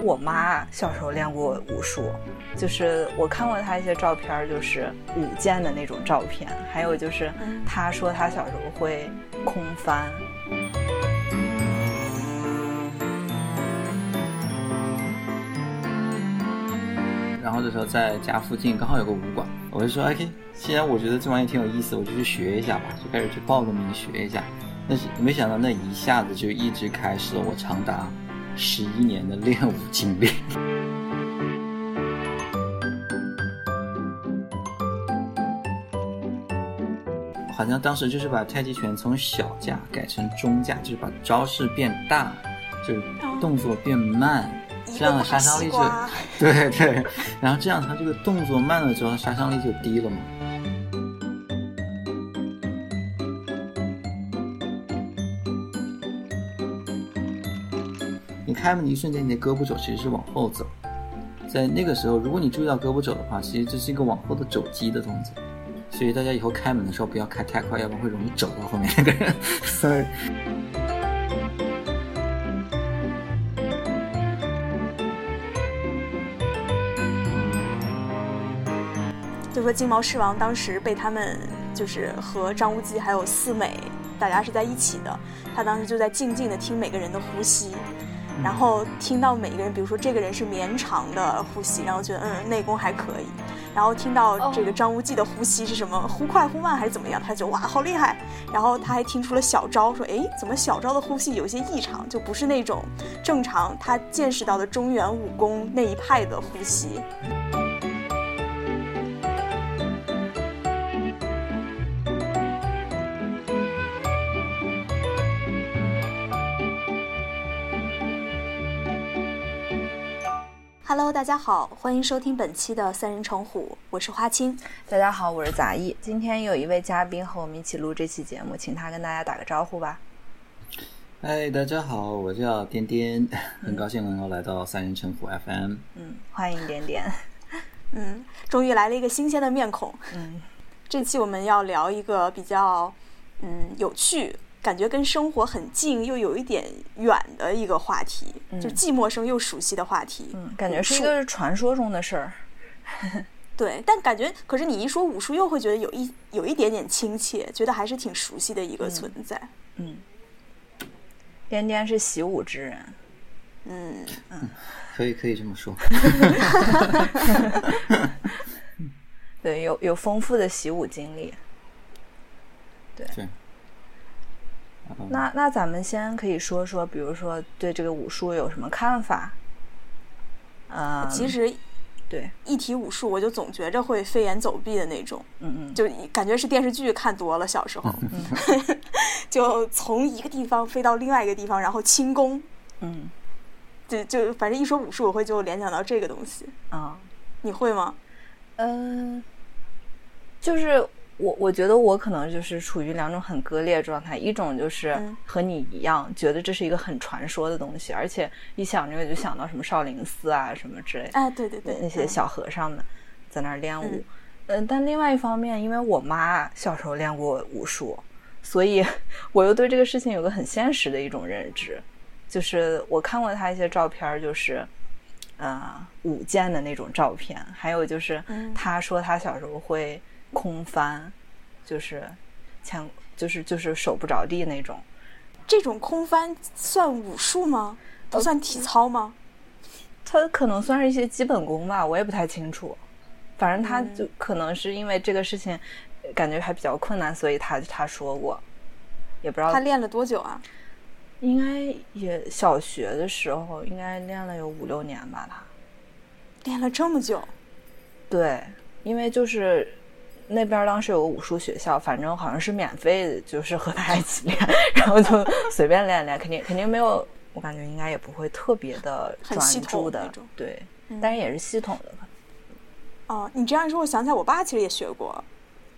我妈小时候练过武术，就是我看过她一些照片，就是舞剑的那种照片，还有就是她说她小时候会空翻。然后这时候在家附近刚好有个武馆，我就说 OK，既然我觉得这玩意挺有意思，我就去学一下吧，就开始去报个名学一下。但是没想到那一下子就一直开始了我长达。十一年的练武经历，好像当时就是把太极拳从小架改成中架，就是把招式变大，就是动作变慢，这样的杀伤力就 对对，然后这样他这个动作慢了之后，杀伤力就低了嘛。开门的一瞬间，你的胳膊肘其实是往后走。在那个时候，如果你注意到胳膊肘的话，其实这是一个往后的肘击的动作。所以大家以后开门的时候不要开太快，要不然会容易肘到后面那个人。所以，就说金毛狮王当时被他们就是和张无忌还有四美，大家是在一起的。他当时就在静静的听每个人的呼吸。然后听到每一个人，比如说这个人是绵长的呼吸，然后觉得嗯内功还可以。然后听到这个张无忌的呼吸是什么忽快忽慢还是怎么样，他就哇好厉害。然后他还听出了小昭说哎怎么小昭的呼吸有些异常，就不是那种正常他见识到的中原武功那一派的呼吸。Hello，大家好，欢迎收听本期的三人成虎，我是花青。大家好，我是杂艺。今天有一位嘉宾和我们一起录这期节目，请他跟大家打个招呼吧。嗨，大家好，我叫颠颠，很高兴能够来到三人成虎 FM。嗯，欢迎颠颠。嗯，终于来了一个新鲜的面孔。嗯，这期我们要聊一个比较嗯有趣。感觉跟生活很近又有一点远的一个话题，就既陌生又熟悉的话题。嗯，感觉是一个传说中的事儿。对，但感觉可是你一说武术，又会觉得有一有一点点亲切，觉得还是挺熟悉的一个存在。嗯，颠颠是习武之人。嗯嗯，可以可以这么说。对，有有丰富的习武经历。对。那那咱们先可以说说，比如说对这个武术有什么看法？呃，其实，对一提武术，我就总觉着会飞檐走壁的那种，嗯嗯，就感觉是电视剧看多了，小时候，就从一个地方飞到另外一个地方，然后轻功，嗯，就就反正一说武术，我会就联想到这个东西啊，你会吗？嗯，就是。我我觉得我可能就是处于两种很割裂状态，一种就是和你一样，觉得这是一个很传说的东西，而且一想这个就想到什么少林寺啊什么之类，哎，对对对，那些小和尚们在那儿练武。嗯，但另外一方面，因为我妈小时候练过武术，所以 我又对这个事情有个很现实的一种认知，就是我看过她一些照片，就是呃舞剑的那种照片，还有就是她说她小时候会。空翻，就是前就是就是手不着地那种。这种空翻算武术吗？不算体操吗？它可能算是一些基本功吧，我也不太清楚。反正他就可能是因为这个事情感觉还比较困难，所以他他说过，也不知道他练了多久啊？应该也小学的时候，应该练了有五六年吧。他练了这么久？对，因为就是。那边当时有个武术学校，反正好像是免费的，就是和他一起练，然后就随便练练，肯定肯定没有，我感觉应该也不会特别的专注的，对，但是也是系统的。哦，你这样一说，我想起来，我爸其实也学过。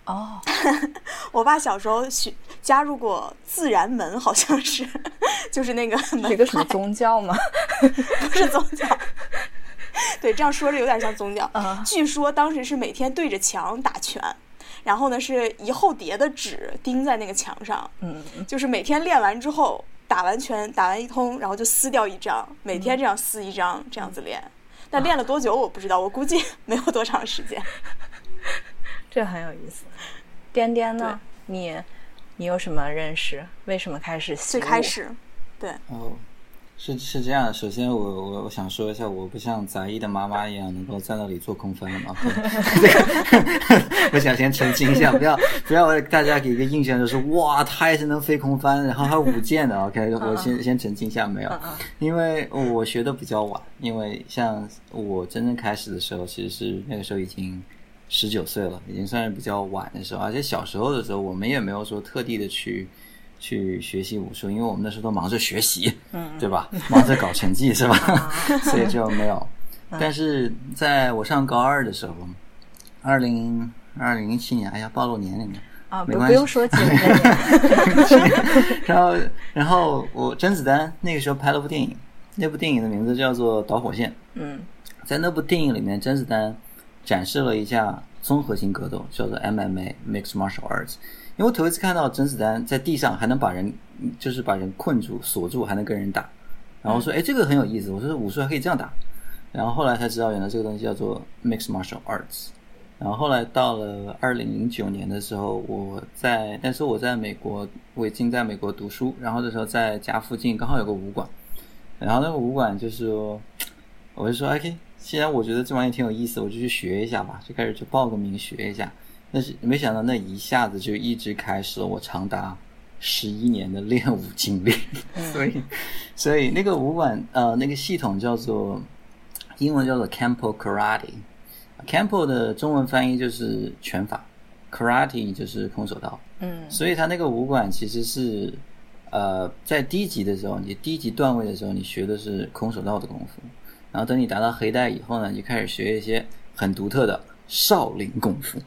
哦，我爸小时候学加入过自然门，好像是，就是那个一个什么宗教吗？不是宗教。对，这样说着有点像宗教。据说当时是每天对着墙打拳，然后呢是一厚叠的纸钉在那个墙上。嗯，就是每天练完之后，打完拳打完一通，然后就撕掉一张，每天这样撕一张，这样子练。但练了多久我不知道，我估计 没有多长时间。这很有意思。颠颠呢？你你有什么认识？为什么开始习最开始，对。哦，是是这样。首先，我我我想说一下，我不像杂艺的妈妈一样能够在那里做空翻嘛。我想先澄清一下，不要不要大家给一个印象就是哇，他也是能飞空翻，然后还舞剑的。OK，我先先澄清一下，没有，因为我学的比较晚。因为像我真正开始的时候，其实是那个时候已经。十九岁了，已经算是比较晚的时候，而且小时候的时候，我们也没有说特地的去去学习武术，因为我们那时候都忙着学习，嗯，对吧？忙着搞成绩 是吧？所以就没有。但是在我上高二的时候，二零二零一七年，哎呀，暴露年龄了啊，没关系，不用说几年。然后，然后我甄子丹那个时候拍了部电影，那部电影的名字叫做《导火线》。嗯，在那部电影里面，甄子丹。展示了一下综合性格斗，叫做 MMA（Mixed Martial Arts）。因为我头一次看到甄子丹在地上还能把人，就是把人困住、锁住，还能跟人打。然后说：“哎，这个很有意思。”我说：“武术还可以这样打。”然后后来才知道，原来这个东西叫做 Mixed Martial Arts。然后后来到了二零零九年的时候，我在那时候我在美国，我已经在美国读书。然后那时候在家附近刚好有个武馆，然后那个武馆就是，我就说：“OK。”既然我觉得这玩意挺有意思，我就去学一下吧，就开始去报个名学一下。但是没想到那一下子就一直开始了我长达十一年的练武经历。所以，所以那个武馆呃那个系统叫做英文叫做 Campo Karate。Campo 的中文翻译就是拳法，Karate 就是空手道。嗯，所以他那个武馆其实是呃在低级的时候，你低级段位的时候，你学的是空手道的功夫。然后等你达到黑带以后呢，你就开始学一些很独特的少林功夫。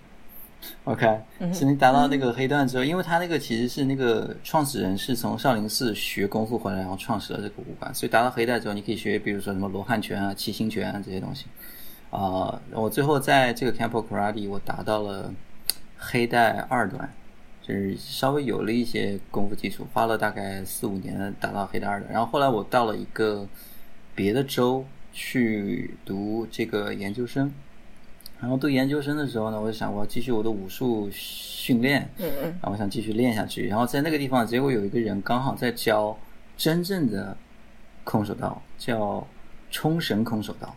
OK，是你达到那个黑段之后，因为他那个其实是那个创始人是从少林寺学功夫回来，然后创始了这个武馆，所以达到黑带之后，你可以学，比如说什么罗汉拳啊、七星拳啊这些东西。啊，我最后在这个 Campo Karate 我达到了黑带二段，就是稍微有了一些功夫基础，花了大概四五年达到黑带二段。然后后来我到了一个别的州。去读这个研究生，然后读研究生的时候呢，我就想我要继续我的武术训练，嗯嗯，然后我想继续练下去。然后在那个地方，结果有一个人刚好在教真正的空手道，叫冲绳空手道。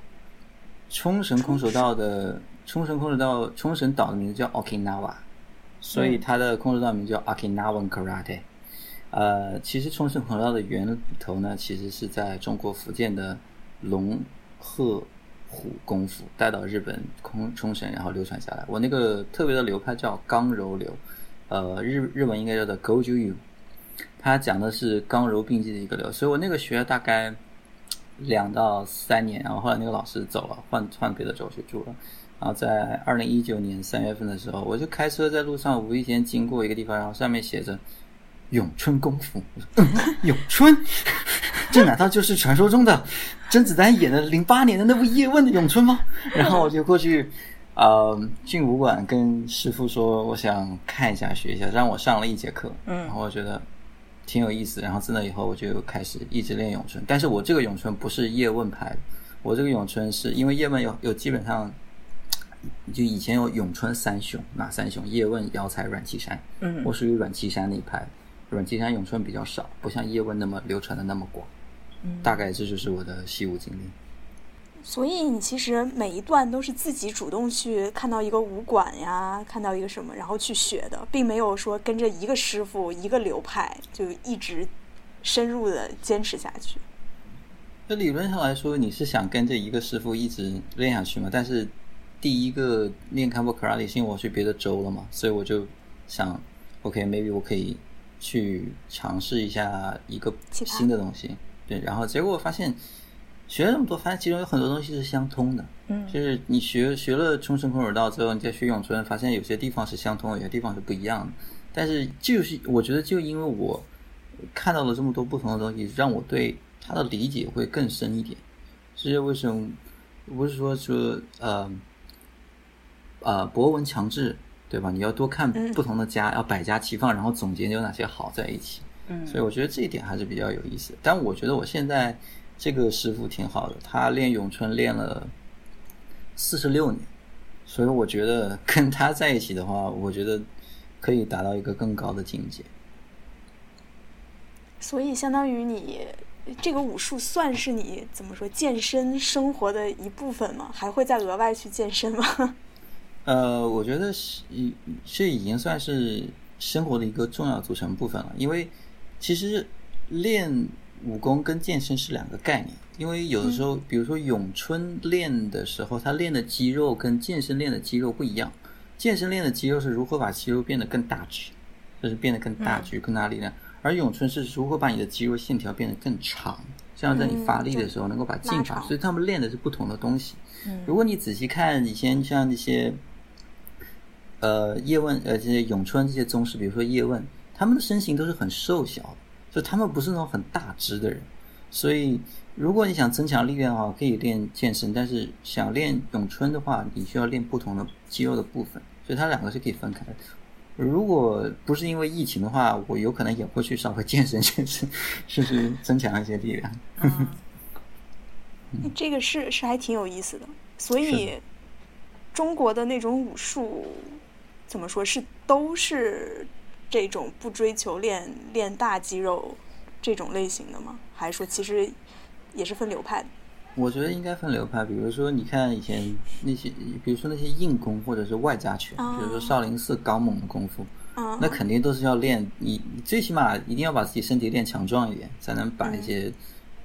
冲绳空手道的冲绳空手道，冲绳岛的名字叫 Okinawa，所以它的空手道名叫 Okinawan Karate。呃，其实冲绳空手道的源头呢，其实是在中国福建的。龙鹤虎功夫带到日本空冲绳，然后流传下来。我那个特别的流派叫刚柔流，呃，日日文应该叫做 Goju-yu，它讲的是刚柔并济的一个流。所以我那个学了大概两到三年，然后后来那个老师走了，换换别的州去住了。然后在二零一九年三月份的时候，我就开车在路上无意间经过一个地方，然后上面写着咏春功夫，咏春。这难道就是传说中的甄子丹演的零八年的那部《叶问》的咏春吗？然后我就过去，呃，进武馆跟师傅说，我想看一下、学一下，让我上了一节课。嗯，然后我觉得挺有意思。然后自那以后，我就开始一直练咏春。但是我这个咏春不是叶问派的，我这个咏春是因为叶问有有基本上，就以前有咏春三雄，哪三雄？叶问、姚才、阮岐山。嗯，我属于阮岐山那一派，阮岐山咏春比较少，不像叶问那么流传的那么广。大概这就是我的习武经历。所以你其实每一段都是自己主动去看到一个武馆呀，看到一个什么，然后去学的，并没有说跟着一个师傅、一个流派就一直深入的坚持下去。那理论上来说，你是想跟着一个师傅一直练下去嘛？但是第一个练康波卡拉里，是因为我去别的州了嘛，所以我就想，OK，maybe 我可以去尝试一下一个新的东西。对，然后结果发现学了那么多，发现其中有很多东西是相通的。嗯，就是你学学了冲绳空手道之后，你再学咏春，发现有些地方是相通，有些地方是不一样的。但是就是我觉得，就因为我看到了这么多不同的东西，让我对他的理解会更深一点。这是为什么？不是说说呃呃博文强制，对吧？你要多看不同的家，要百家齐放，然后总结有哪些好在一起。嗯所以我觉得这一点还是比较有意思的。但我觉得我现在这个师傅挺好的，他练咏春练了四十六年，所以我觉得跟他在一起的话，我觉得可以达到一个更高的境界。所以相当于你这个武术算是你怎么说健身生活的一部分吗？还会再额外去健身吗？呃，我觉得是，已这已经算是生活的一个重要组成部分了。因为其实练武功跟健身是两个概念。因为有的时候，比如说咏春练的时候，他练的肌肉跟健身练的肌肉不一样。健身练的肌肉是如何把肌肉变得更大只，就是变得更大只、更大力量。而咏春是如何把你的肌肉线条变得更长，这样在你发力的时候能够把劲发。所以他们练的是不同的东西。嗯如果你仔细看以前像那些，呃叶问呃这些咏春这些宗师，比如说叶问，他们的身形都是很瘦小的，就他们不是那种很大只的人。所以如果你想增强力量的话，可以练健身；但是想练咏春的话，你需要练不同的肌肉的部分，所以它两个是可以分开的。如果不是因为疫情的话，我有可能也会去稍微健身健身，试 试增强一些力量。这个是是还挺有意思的。所以中国的那种武术怎么说是都是这种不追求练练大肌肉这种类型的吗？还是说其实也是分流派的？我觉得应该分流派，比如说你看以前那些，比如说那些硬功或者是外家拳，啊比如说少林寺刚猛的功夫，嗯，那肯定都是要练你，你最起码一定要把自己身体练强壮一点，才能把一些、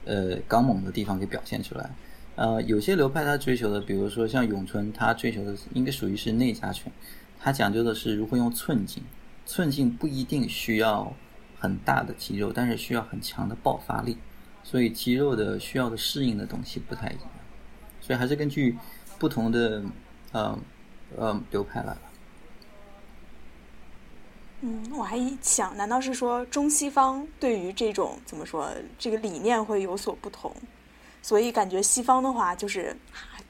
呃刚猛的地方给表现出来。呃，有些流派他追求的，比如说像咏春，他追求的应该属于是内家拳，它讲究的是如何用寸劲，寸劲不一定需要很大的肌肉，但是需要很强的爆发力，所以肌肉的需要的适应的东西不太一样，所以还是根据不同的呃呃流派来吧。嗯，我还想，难道是说中西方对于这种怎么说这个理念会有所不同？所以感觉西方的话就是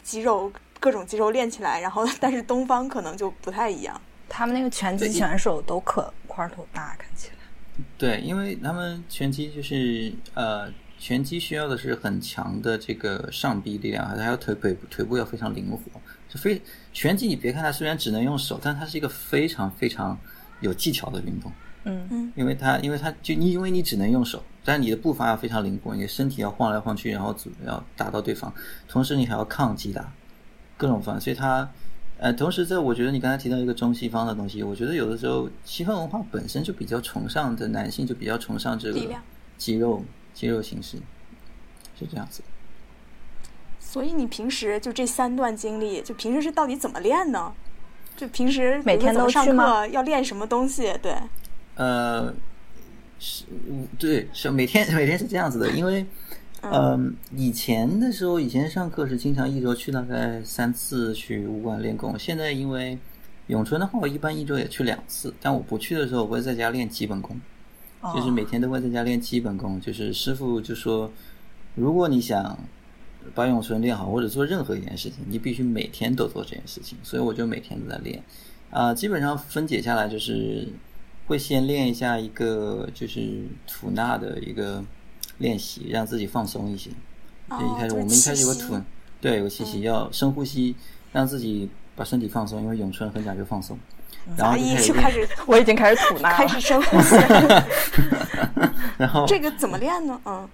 肌肉各种肌肉练起来，然后 但是东方可能就不太一样。他们那个拳击选手都可块头大，看起来。对，因为他们拳击就是呃，拳击需要的是很强的这个上臂力量，还有腿腿腿部要非常灵活。是非拳击，你别看它虽然只能用手，但它是一个非常非常有技巧的运动。嗯嗯因为它，因为它就你，因为你只能用手，但你的步伐要非常灵活，你的身体要晃来晃去，然后要打到对方，同时你还要抗击打，各种方，所以它，呃，同时在我觉得你刚才提到一个中西方的东西，我觉得有的时候西方文化本身就比较崇尚的男性就比较崇尚这个肌肉肌肉形式，是这样子。所以你平时就这三段经历，就平时是到底怎么练呢？就平时每天都上课要练什么东西？对，呃，是，对，是每天每天是这样子的，因为，嗯、以前的时候，以前上课是经常一周去大概三次去武馆练功，现在因为咏春的话，我一般一周也去两次，但我不去的时候，我会在家练基本功，就是每天都会在家练基本功，就是师傅就说，如果你想把咏春练好，或者做任何一件事情，你必须每天都做这件事情，所以我就每天都在练。啊、基本上分解下来就是会先练一下一个就是吐纳的一个练习，让自己放松一些。就一开始哦我们一开始有个吐，对，有气息，要深呼吸，让自己把身体放松，因为咏春很讲究放松。然后阿姨就就开始 我已经开始吐纳了。开始深呼吸。然后这个怎么练呢？嗯，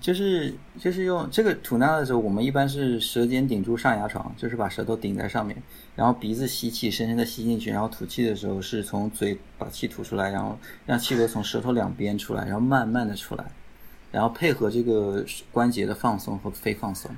就是就是用这个吐纳的时候，我们一般是舌尖顶住上牙床，就是把舌头顶在上面，然后鼻子吸气，深深的吸进去，然后吐气的时候是从嘴把气吐出来，然后让气流从舌头两边出来，然后慢慢的出来，然后配合这个关节的放松和非放松。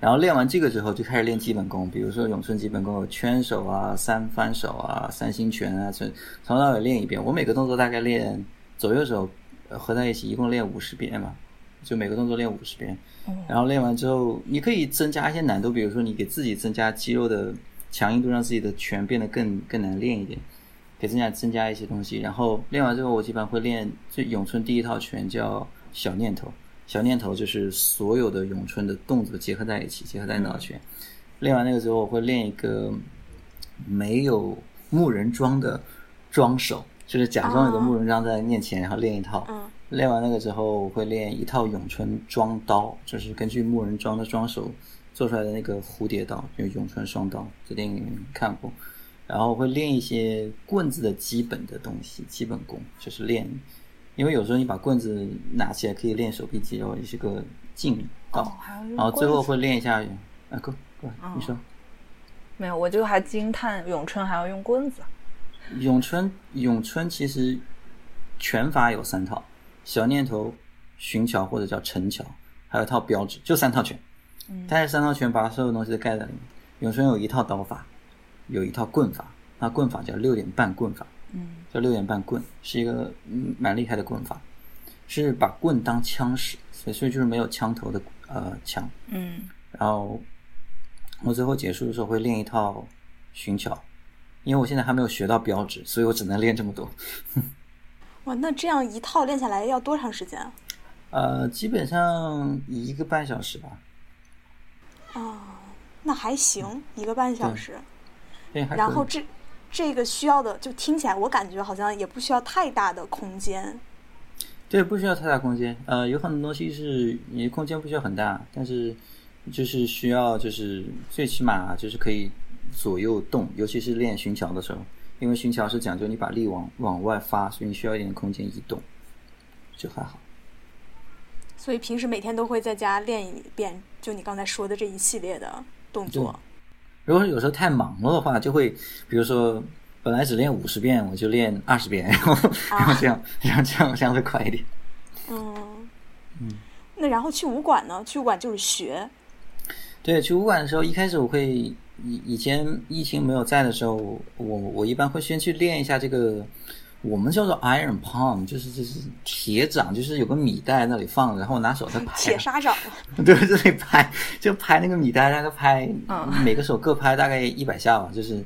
然后练完这个之后，就开始练基本功，比如说咏春基本功有圈手啊、三翻手啊、三星拳啊，从从头到尾练一遍。我每个动作大概练左右手呃合在一起，一共练五十遍嘛，就每个动作练五十遍。然后练完之后，你可以增加一些难度，比如说你给自己增加肌肉的强硬度，让自己的拳变得更更难练一点，给增加增加一些东西。然后练完之后，我基本上会练最咏春第一套拳叫小念头，小念头就是所有的咏春的动作结合在一起，结合在那套拳。练完那个之后，我会练一个没有木人桩的桩手，就是假装有个木人桩在面前，然后练一套。嗯练完那个之后我会练一套咏春桩刀，就是根据木人桩的桩手做出来的那个蝴蝶刀，就是咏春双刀，这电影看过。然后会练一些棍子的基本的东西，基本功就是练，因为有时候你把棍子拿起来可以练手臂肌肉，也是个劲道。然后最后会练一下，啊，过过来，你说。没有，我就还惊叹咏春还要用棍子。咏春，咏春其实拳法有三套：小念头、寻桥或者叫陈桥，还有一套标志，就三套拳。嗯但是三套拳把所有东西都盖在里面。咏春有一套刀法，有一套棍法，那棍法叫六点半棍法，嗯叫六点半棍，是一个嗯蛮厉害的棍法，是把棍当枪使，所以所以就是没有枪头的呃枪。嗯然后我最后结束的时候会练一套寻巧，因为我现在还没有学到标志，所以我只能练这么多。哇，那这样一套练下来要多长时间啊？呃，基本上一个半小时吧。哦，那还行，一个半小时。然后这这个需要的，就听起来我感觉好像也不需要太大的空间。对，不需要太大空间。呃，有很多东西是你的空间不需要很大，但是就是需要就是最起码就是可以左右动，尤其是练寻桥的时候，因为寻桥是讲究你把力往往外发，所以你需要一点空间移动，就还好。所以平时每天都会在家练一遍，就你刚才说的这一系列的动作。如果有时候太忙了的话，就会比如说本来只练五十遍，我就练二十遍，然后然后这样，然后这样这样会快一点。嗯那然后去武馆呢？去武馆就是学。对，去武馆的时候，一开始我会以以前疫情没有在的时候，我我一般会先去练一下这个，我们叫做 iron palm，就是就是铁掌，就是有个米袋那里放着，然后我拿手在拍，铁砂掌，对，这里拍就拍那个米袋，大概拍嗯每个手各拍大概一百下吧，就是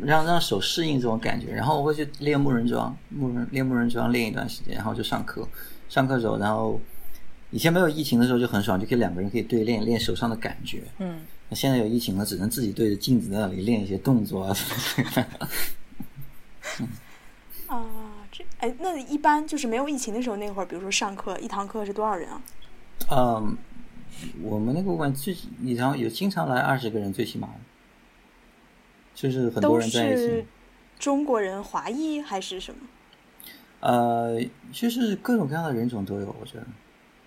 让让手适应这种感觉。然后我会去练木人桩，木人练木人桩练一段时间，然后就上课，上课时候，然后以前没有疫情的时候就很爽，就可以两个人可以对练练手上的感觉。嗯，那现在有疫情了，只能自己对着镜子在那里练一些动作啊什么之类的。哎，那一般就是没有疫情的时候，那会儿，比如说上课，一堂课是多少人啊？嗯，我们那个武馆最你常有经常来二十个人，最起码的，就是很多人在一起。中国人、华裔还是什么？呃，就是各种各样的人种都有，我觉得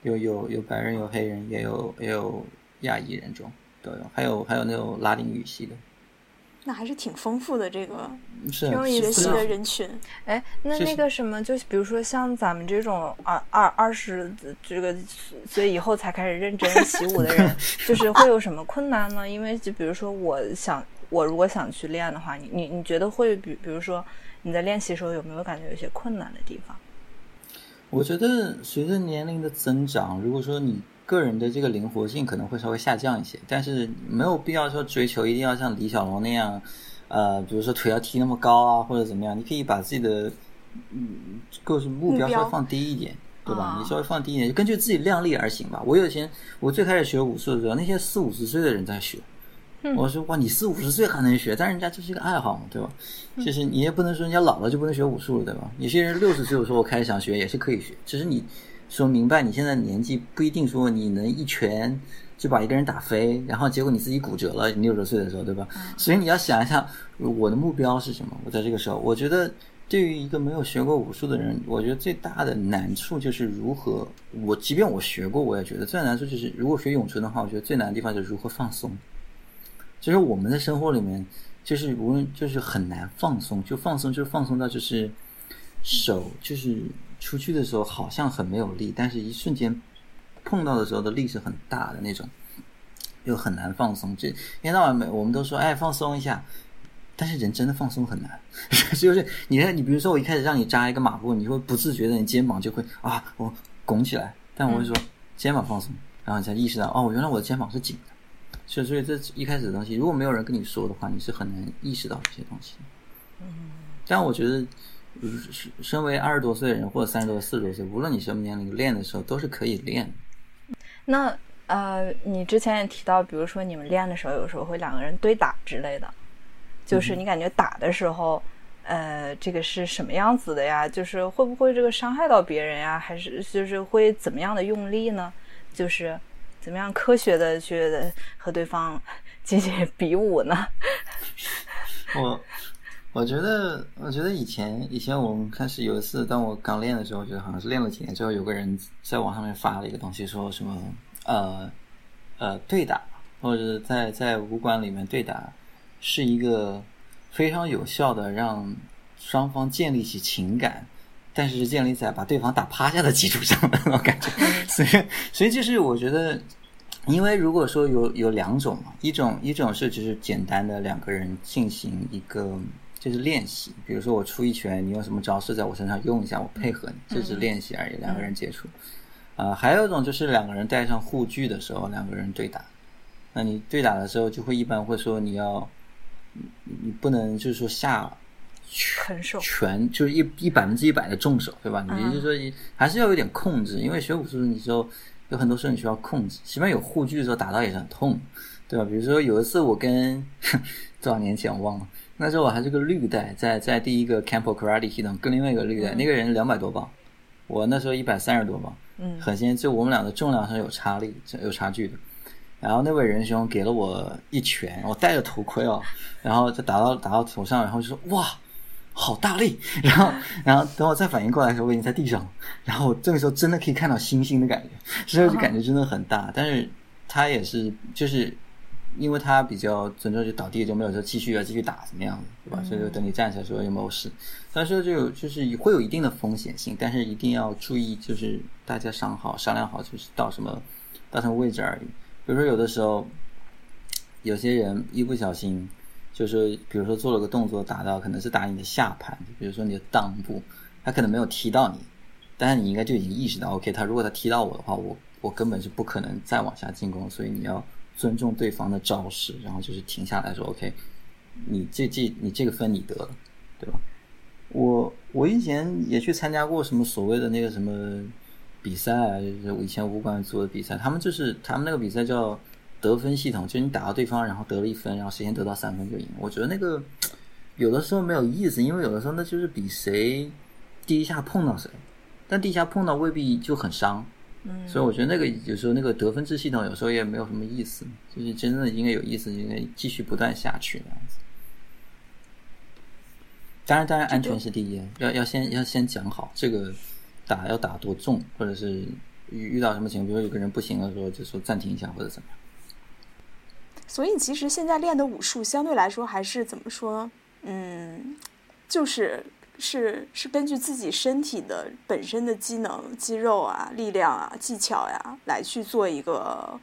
有有有白人，有黑人，也有也有亚裔人种都有，还有还有那种拉丁语系的，那还是挺丰富的这个是挺有意思学习的的人群。哎，那那个什么，就比如说像咱们这种二二二十这个岁以后才开始认真习武的人，就是会有什么困难呢？因为就比如说，我想我如果想去练的话，你你你觉得会比比如说你在练习的时候有没有感觉有些困难的地方？我觉得随着年龄的增长，如果说你个人的这个灵活性可能会稍微下降一些，但是没有必要说追求一定要像李小龙那样，呃，比如说腿要踢那么高啊，或者怎么样，你可以把自己的嗯，就是目标稍微放低一点，对吧？啊你稍微放低一点，就根据自己量力而行吧。我有以前我最开始学武术的时候，那些四五十岁的人在学。我说哇，你四五十岁还能学，但人家就是一个爱好嘛，对吧？就是你也不能说人家老了就不能学武术了，对吧？有些人六十岁的时候我开始想学也是可以学，只是你说明白你现在年纪不一定说你能一拳就把一个人打飞，然后结果你自己骨折了，你六十岁的时候，对吧？所以你要想一下我的目标是什么。我在这个时候，我觉得对于一个没有学过武术的人，我觉得最大的难处就是如何我即便我学过，我也觉得最难处就是如果学咏春的话，我觉得最难的地方就是如何放松。就是我们的生活里面，就是无论就是很难放松，就放松就放松到就是手就是出去的时候好像很没有力，但是一瞬间碰到的时候的力是很大的那种，又很难放松。这一天到晚没我们都说哎放松一下，但是人真的放松很难。就是你看你比如说我一开始让你扎一个马步，你会不自觉的你肩膀就会啊我拱起来，但我会说肩膀放松，然后你才意识到哦原来我的肩膀是紧的。所以，所以这一开始的东西，如果没有人跟你说的话，你是很难意识到这些东西。嗯，但我觉得，呃身身为二十多岁的人或者三十多、四十多岁，无论你什么年龄，练的时候都是可以练。那呃，你之前也提到，比如说你们练的时候，有时候会两个人对打之类的，就是你感觉打的时候，呃，这个是什么样子的呀？就是会不会这个伤害到别人呀？还是就是会怎么样的用力呢？就是怎么样科学的去和对方 进行比武呢？我我觉得，我觉得以前以前我们开始有一次，当我刚练的时候，我觉得好像是练了几年之后，有个人在网上面发了一个东西，说什么呃呃对打，或者在在武馆里面对打是一个。非常有效的让双方建立起情感，但是是建立在把对方打趴下的基础上的那种感觉。所以，所以就是我觉得，因为如果说有有两种嘛，一种一种是只是简单的两个人进行一个就是练习，比如说我出一拳，你用什么招式在我身上用一下，我配合你，这是练习而已，两个人接触。啊，还有一种就是两个人戴上护具的时候，两个人对打。那你对打的时候，就会一般会说你要。你你不能就是说下全全就是一一百分之一百的重手，对吧？你就是说还是要有点控制，因为学武术你就有很多时候你需要控制，起码有护具的时候打到也是很痛，对吧？比如说有一次我跟 多少年前我忘了，那时候我还是个绿带，在在第一个 Campo Karate 系统跟另外一个绿带，那个人两百多磅，我那时候一百三十多磅，嗯，很先就我们俩的重量上有差力有差距的。然后那位仁兄给了我一拳，我戴着头盔哦，然后就打到打到头上，然后就说哇，好大力！然后然后等我再反应过来的时候，我已经在地上了，然后这个时候真的可以看到星星的感觉，所以就感觉真的很大。但是他也是就是因为他比较尊重，就倒地就没有说继续要继续打怎么样对吧？所以就等你站起来说有没有事。但是就就是会有一定的风险性，但是一定要注意，就是大家商好商量好，就是到什么到什么位置而已。比如说，有的时候，有些人一不小心，就是比如说做了个动作，打到可能是打你的下盘，比如说你的裆部，他可能没有踢到你，但是你应该就已经意识到，OK，他如果他踢到我的话，我我根本是不可能再往下进攻，所以你要尊重对方的招式，然后就是停下来说，OK，你这这你这个分你得了，对吧？我我以前也去参加过什么所谓的那个什么。比赛啊，就是我以前武馆做的比赛，他们就是他们那个比赛叫得分系统，就是你打到对方，然后得了一分，然后谁先得到三分就赢。我觉得那个有的时候没有意思，因为有的时候那就是比谁第一下碰到谁，但第一下碰到未必就很伤。嗯，所以我觉得那个有时候那个得分制系统有时候也没有什么意思，就是真正的应该有意思，应该继续不断下去那样子。当然，当然安全是第一，要要先要先讲好这个。打要打多重，或者是遇遇到什么情况，比如说有个人不行的时候，就说暂停一下或者怎么样。所以其实现在练的武术相对来说还是怎么说？嗯，就是是是根据自己身体的本身的机能、肌肉啊、力量啊、技巧呀来去做一个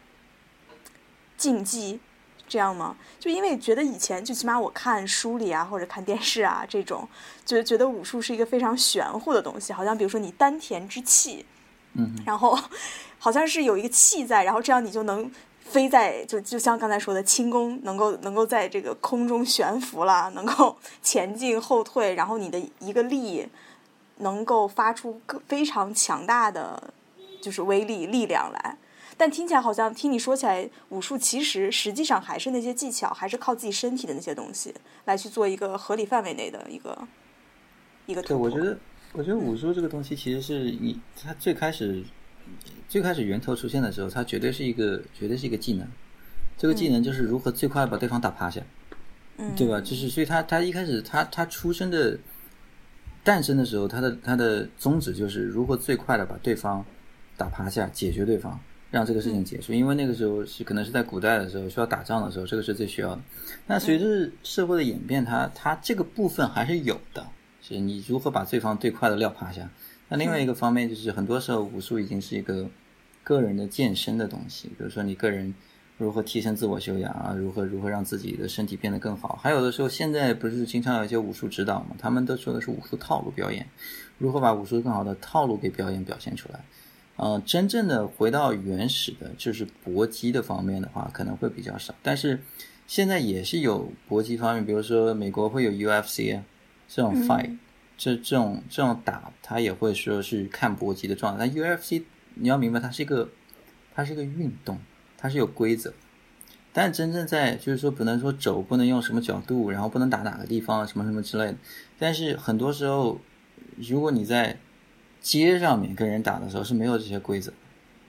竞技。这样吗？就因为觉得以前，最起码我看书里啊，或者看电视啊，这种，就觉得武术是一个非常玄乎的东西。好像比如说你丹田之气，嗯，然后 好像是有一个气在，然后这样你就能飞在，就就像刚才说的轻功，能够能够在这个空中悬浮了，能够 前进后退，然后你的一个力能够发出非常强大的就是威力力量来。但听起来好像听你说起来，武术其实实际上还是那些技巧，还是靠自己身体的那些东西来去做一个合理范围内的一个一个对，我觉得，我觉得武术这个东西其实是你它最开始最开始源头出现的时候，它绝对是一个绝对是一个技能。这个技能就是如何最快把对方打趴下，对吧？就是所以他他一开始他他出生的诞生的时候，他的他的宗旨就是如何最快的把对方打趴下，解决对方。让这个事情结束，因为那个时候是可能是在古代的时候需要打仗的时候，这个是最需要的。那随着社会的演变，它它这个部分还是有的，是你如何把对方最快的撂趴下。那另外一个方面就是，很多时候武术已经是一个个人的健身的东西，比如说你个人如何提升自我修养啊，如何如何让自己的身体变得更好。还有的时候，现在不是经常有一些武术指导嘛，他们都说的是武术套路表演，如何把武术更好的套路给表演表现出来。呃，真正的回到原始的，就是搏击的方面的话，可能会比较少。但是现在也是有搏击方面，比如说美国会有 UFC 啊这种 fight，这这种这种打，他也会说是看搏击的状态。但 UFC 你要明白，它是一个它是一个运动，它是有规则。但真正在就是说不能说肘不能用什么角度，然后不能打哪个地方什么什么之类的。但是很多时候，如果你在街上面跟人打的时候是没有这些规则，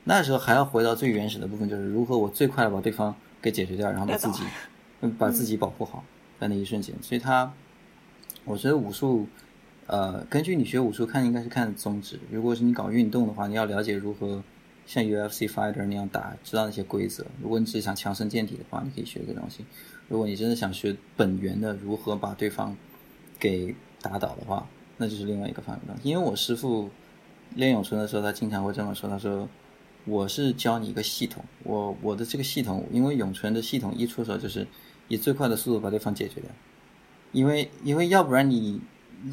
那时候还要回到最原始的部分，就是如何我最快的把对方给解决掉，然后把自己 把自己保护好在那一瞬间。所以他，我觉得武术，呃，根据你学武术看，应该是看宗旨。如果是你搞运动的话，你要了解如何。像 UFC fighter 那样打，知道那些规则。如果你只是想强身健体的话，你可以学这东西。如果你真的想学本源的如何把对方给打倒的话，那就是另外一个方面。因为我师傅练咏春的时候，他经常会这么说：“他说我是教你一个系统，我我的这个系统，因为咏春的系统一出手就是以最快的速度把对方解决掉。因为因为要不然你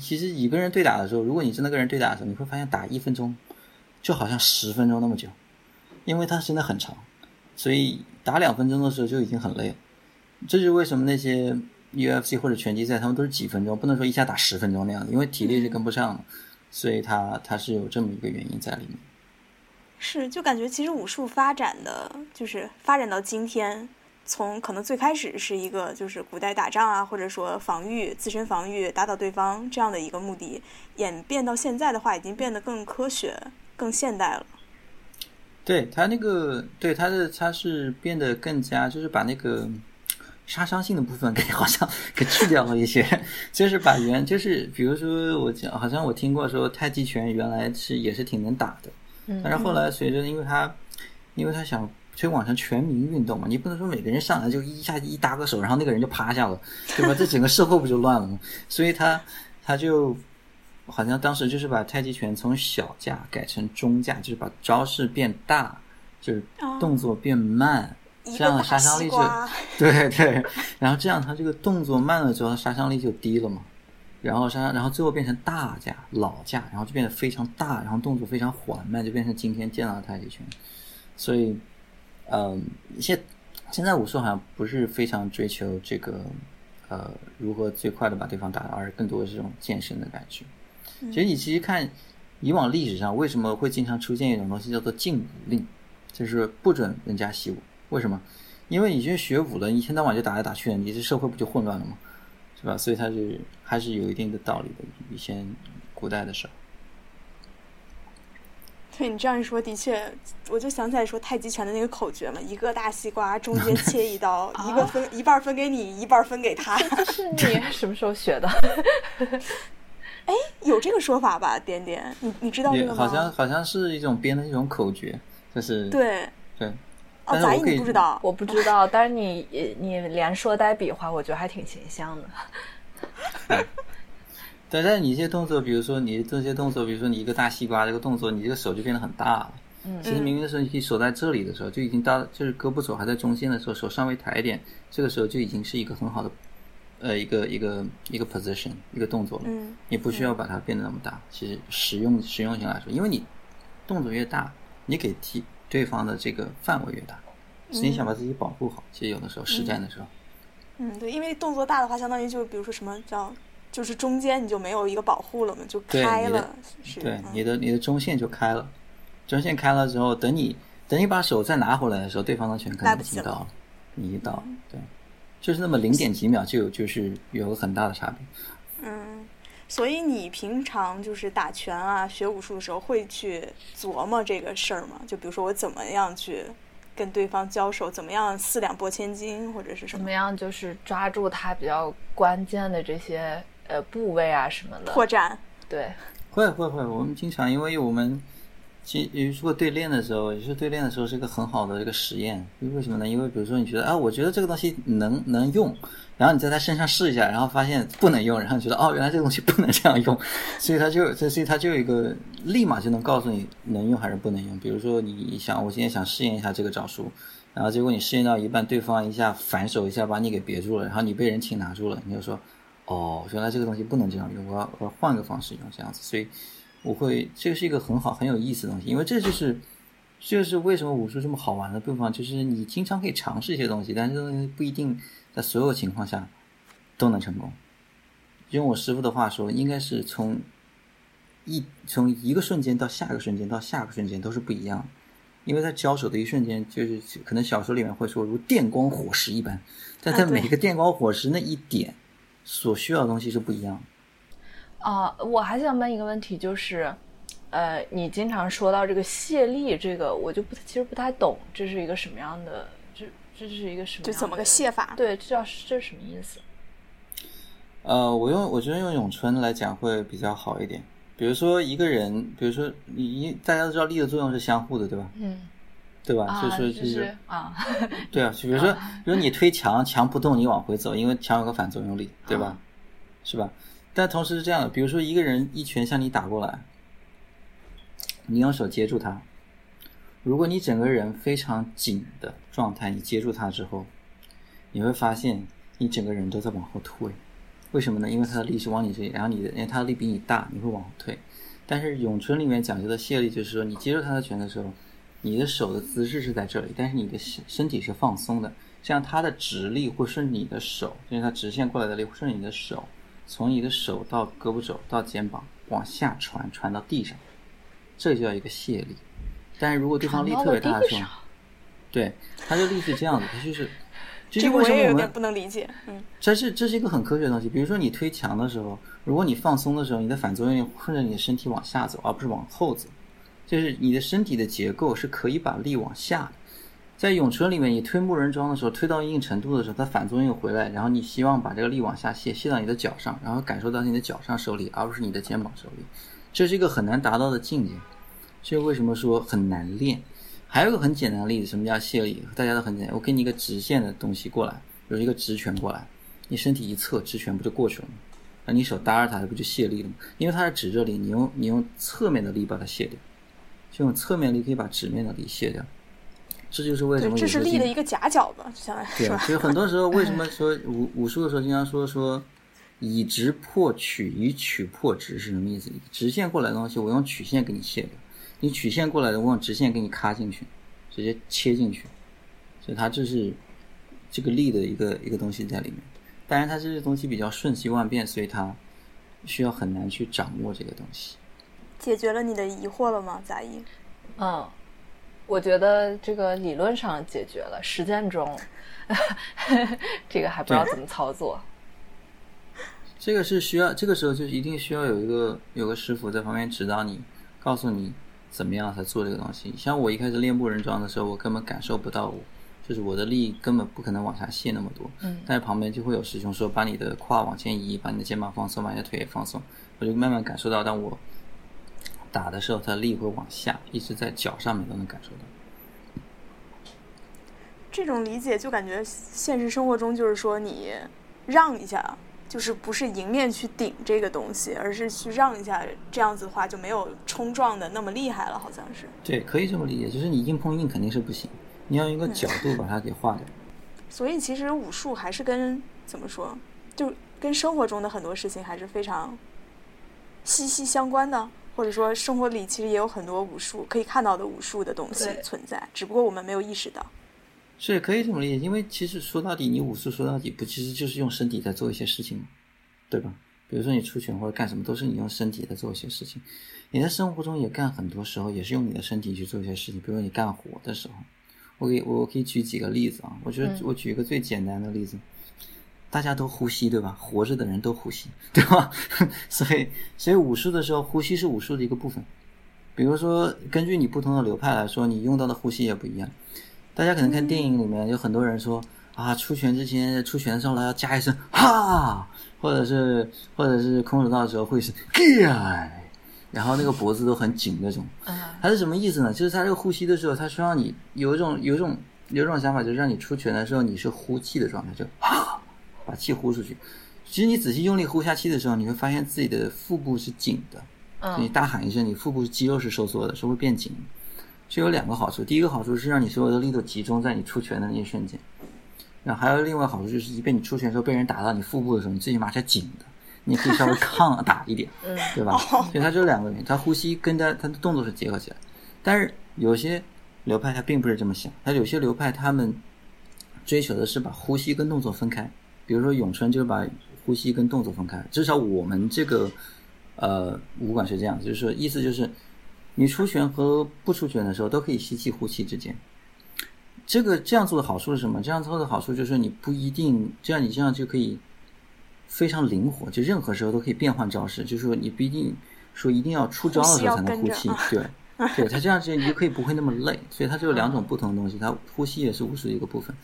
其实你跟人对打的时候，如果你真的跟人对打的时候，你会发现打一分钟就好像十分钟那么久。”因为它真的很长，所以打两分钟的时候就已经很累了。这就是为什么那些 UFC 或者拳击赛他们都是几分钟，不能说一下打十分钟那样的，因为体力是跟不上的。所以它它是有这么一个原因在里面。是，就感觉其实武术发展的就是发展到今天，从可能最开始是一个就是古代打仗啊，或者说防御自身防御打倒对方这样的一个目的，演变到现在的话，已经变得更科学、更现代了。对他那个，对他的他是变得更加，就是把那个杀伤性的部分 给好像给去掉了一些，就是把原就是比如说我讲，好像我听过说太极拳原来是也是挺能打的，但是后来随着因为他因为他想推广成全民运动嘛，你不能说每个人上来就一下一搭个手，然后那个人就趴下了，对吧？这整个社会不就乱了吗？所以他他就。好像当时就是把太极拳从小架改成中架，就是把招式变大，就是动作变慢，这样的杀伤力就对对。然后这样他这个动作慢了之后，杀伤力就低了嘛。然后杀，然后最后变成大架老架，然后就变得非常大，然后动作非常缓慢，就变成今天见到的太极拳。所以，嗯，现现在武术好像不是非常追求这个呃如何最快的把对方打倒，而更多的是这种健身的感觉。其实你其实看，以往历史上为什么会经常出现一种东西叫做禁武令，就是不准人家习武。为什么？因为你去学武了，一天到晚就打来打去的，你这社会不就混乱了吗？是吧？所以它是还是有一定的道理的。以前古代的时候，对你这样一说，的确，我就想起来说太极拳的那个口诀嘛：一个大西瓜，中间 切一刀，一个分一半分给你，一半分给他。是你什么时候学的？哎，有这个说法吧，点点，你你知道这个吗？好像好像是一种编的一种口诀，就是对对。哦，杂艺你不知道？我不知道，但是你你连说带比划，我觉得还挺形象的。但是你一些动作，比如说你这些动作，比如说你一个大西瓜这个动作，你这个手就变得很大了。嗯。其实明明的时候，你手在这里的时候，就已经到，就是胳膊肘还在中间的时候，手稍微抬一点，这个时候就已经是一个很好的。呃，一个一个一个 position，一个动作了，你不需要把它变得那么大。其实实用实用性来说，因为你动作越大，你给踢对方的这个范围越大，所以你想把自己保护好。其实有的时候实战的时候，嗯，对，因为动作大的话，相当于就是比如说什么叫，就是中间你就没有一个保护了嘛，就开了。对，你的你的中线就开了，中线开了之后，等你等你把手再拿回来的时候，对方的拳可能已经到了，你一到，对。就是那么零点几秒，就有就是有个很大的差别。嗯，所以你平常就是打拳啊、学武术的时候，会去琢磨这个事儿吗？就比如说我怎么样去跟对方交手，怎么样四两拨千斤，或者是什么？怎么样就是抓住他比较关键的这些呃部位啊什么的扩展？对，会会会，我们经常因为我们。其如果对练的时候，也是对练的时候是一个很好的一个实验。因为为什么呢？因为比如说你觉得啊，我觉得这个东西能能用，然后你在他身上试一下，然后发现不能用，然后你觉得哦，原来这个东西不能这样用，所以他就所以他就有一个立马就能告诉你能用还是不能用。比如说你想我今天想试验一下这个招数，然后结果你试验到一半，对方一下反手一下把你给别住了，然后你被人擒拿住了，你就说哦，原来这个东西不能这样用，我要我要换个方式用这样子，所以。我会，这个是一个很好、很有意思的东西，因为这就是，这就是为什么武术这么好玩的地方，就是你经常可以尝试一些东西，但是这东西不一定在所有情况下都能成功。用我师傅的话说，应该是从一从一个瞬间到下一个瞬间到下个瞬间都是不一样，因为在交手的一瞬间，就是可能小说里面会说如电光火石一般，但在每一个电光火石那一点所需要的东西是不一样的。啊，我还想问一个问题，就是，呃，你经常说到这个谢力，这个我就不其实不太懂，这是一个什么样的？这这是一个什么样的？就怎么个谢法？对，这叫这是什么意思？呃，我用我觉得用咏春来讲会比较好一点。比如说一个人，比如说你大家都知道力的作用是相互的，对吧？嗯，对吧？啊，所以说就就是啊，对啊，就比如说，比如你推墙，墙不动，你往回走，因为墙有个反作用力，对吧？啊是吧？但同时是这样的，比如说一个人一拳向你打过来，你用手接住他，如果你整个人非常紧的状态，你接住他之后，你会发现你整个人都在往后退。为什么呢？因为他的力是往你这里，然后你的，因为他的力比你大，你会往后退。但是咏春里面讲究的卸力，就是说你接住他的拳的时候，你的手的姿势是在这里，但是你的身身体是放松的，这样它的直力会顺你的手，就是它直线过来的力会顺你的手，从你的手到胳膊肘到肩膀往下传，传到地上，这就叫一个卸力。但是如果对方力特别大的时候，对，他的力是这样的，他就是，这是为什么我们个我也有点不能理解。嗯，这是这是一个很科学的东西。比如说你推墙的时候，如果你放松的时候，你的反作用力顺着你的身体往下走，而不是往后走。就是你的身体的结构是可以把力往下的。在咏春里面，你推木人桩的时候，推到一定程度的时候，它反作用回来，然后你希望把这个力往下卸，卸到你的脚上，然后感受到你的脚上受力，而不是你的肩膀受力。这是一个很难达到的境界。这为什么说很难练？还有一个很简单的例子，什么叫卸力？大家都很简单。我给你一个直线的东西过来，比如一个直拳过来，你身体一侧，直拳不就过去了吗？那你手搭着它，不就卸力了吗？因为它是直着力，你用你用侧面的力把它卸掉，就用侧面力可以把直面的力卸掉。这就是为什，么这是力的一个夹角吧，相当于对是吧，？所以很多时候为什么 说武武术的时候经常说说以直破曲，以曲破直是什么意思？直线过来的东西，我用曲线给你卸掉；你曲线过来的，我用直线给你卡进去，直接切进去。所以它这是这个力的一个一个东西在里面。当然，它这些东西比较瞬息万变，所以它需要很难去掌握这个东西。解决了你的疑惑了吗，杂音？嗯，我觉得这个理论上解决了，实践中 这个还不知道怎么操作。这个是需要，这个时候就一定需要有一个有个师傅在旁边指导你，告诉你怎么样才做这个东西。像我一开始练木人桩的时候，我根本感受不到我，就是我的力根本不可能往下卸那么多。嗯但是旁边就会有师兄说，把你的胯往前移，把你的肩膀放松，把你的腿也放松。我就慢慢感受到，当我打的时候，它的力会往下，一直在脚上面都能感受到。这种理解就感觉现实生活中就是说你让一下，就是不是迎面去顶这个东西，而是去让一下，这样子的话就没有冲撞的那么厉害了，好像是。对，可以这么理解，就是你硬碰硬肯定是不行，你要用一个角度把它给化掉。所以其实武术还是跟怎么说，就跟生活中的很多事情还是非常息息相关的，或者说生活里其实也有很多武术可以看到的武术的东西存在，只不过我们没有意识到。是可以这么理解，因为其实说到底，你武术说到底不其实就是用身体在做一些事情嘛，对吧？比如说你出拳或者干什么，都是你用身体在做一些事情。你在生活中也干很多时候也是用你的身体去做一些事情，比如说你干活的时候，我给我可以举几个例子啊。我觉得嗯我举一个最简单的例子，大家都呼吸，对吧？活着的人都呼吸，对吧？所以所以武术的时候，呼吸是武术的一个部分。比如说，根据你不同的流派来说，你用到的呼吸也不一样。大家可能看电影里面有很多人说啊，出拳之前出拳的时候呢要加一声哈，或者是或者是空手道的时候会是 g 然后那个脖子都很紧那种。嗯它是什么意思呢？就是它这个呼吸的时候，它需要你有一种有一种有一种想法，就是让你出拳的时候你是呼气的状态，就哈把气呼出去。其实你仔细用力呼下气的时候，你会发现自己的腹部是紧的。你嗯大喊一声，你腹部肌肉是收缩的，是会变紧的。这有两个好处，第一个好处是让你所有的力都集中在你出拳的那一瞬间，然后还有另外好处就是，即便你出拳的时候被人打到你腹部的时候，你最起码是紧的，你可以稍微抗打一点，嗯对吧？所以它有两个原因，它呼吸跟它它的动作是结合起来。但是有些流派它并不是这么想，它有些流派他们追求的是把呼吸跟动作分开，比如说咏春就是把呼吸跟动作分开，至少我们这个呃武馆是这样，就是说意思就是你出拳和不出拳的时候都可以吸气呼气之间。这个这样做的好处是什么？这样做的好处就是你不一定这样，你这样就可以非常灵活，就任何时候都可以变换招式。就是说你不一定说一定要出招的时候才能呼气，对，对，它这样子你就可以不会那么累。所以它就有两种不同的东西，它呼吸也是武术的一个部分。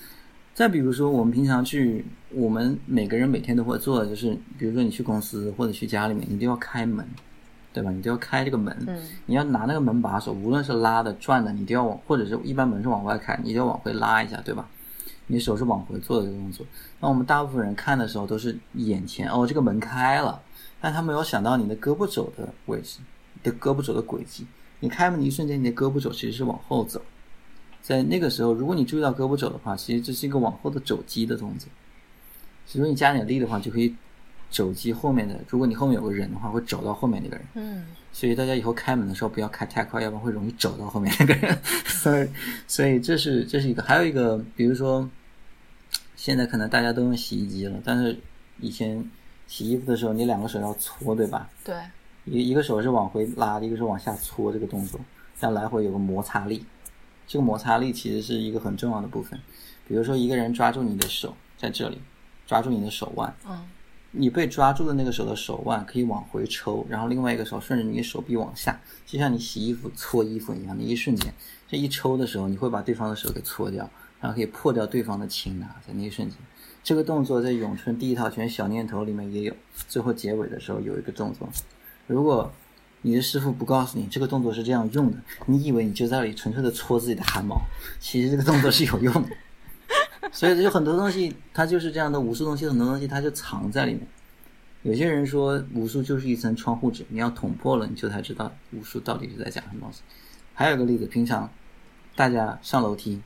再比如说，我们平常去，我们每个人每天都会做的就是，比如说你去公司或者去家里面，你都要开门。对吧？你都要开这个门，你要拿那个门把手，无论是拉的、转的，你都要往，或者是一般门是往外开，你就要往回拉一下，对吧？你手是往回做的这个动作。那我们大部分人看的时候都是眼前，哦，这个门开了，但他没有想到你的胳膊肘的位置，你的胳膊肘的轨迹。你开门的一瞬间，你的胳膊肘其实是往后走，在那个时候，如果你注意到胳膊肘的话，其实这是一个往后的肘击的动作。如果你加点力的话，就可以。肘击后面的，如果你后面有个人的话，会肘到后面那个人。嗯，所以大家以后开门的时候不要开太快，要不然会容易肘到后面那个人。所以，所以这是这是一个，还有一个，比如说，现在可能大家都用洗衣机了，但是以前洗衣服的时候，你两个手要搓，对吧？对。一一个手是往回拉，一个是往下搓，这个动作，这样来回有个摩擦力。这个摩擦力其实是一个很重要的部分。比如说，一个人抓住你的手在这里，抓住你的手腕。嗯。你被抓住的那个手的手腕可以往回抽，然后另外一个手顺着你的手臂往下，就像你洗衣服搓衣服一样那一瞬间，这一抽的时候，你会把对方的手给搓掉，然后可以破掉对方的擒拿，在那一瞬间。这个动作在咏春第一套拳小念头里面也有，最后结尾的时候有一个动作。如果你的师傅不告诉你这个动作是这样用的，你以为你就在那里纯粹的搓自己的汗毛，其实这个动作是有用的。所以有很多东西，它就是这样的武术东西，很多东西它就藏在里面。有些人说武术就是一层窗户纸，你要捅破了，你就才知道武术到底是在讲什么东西。还有个例子，平常大家上楼梯，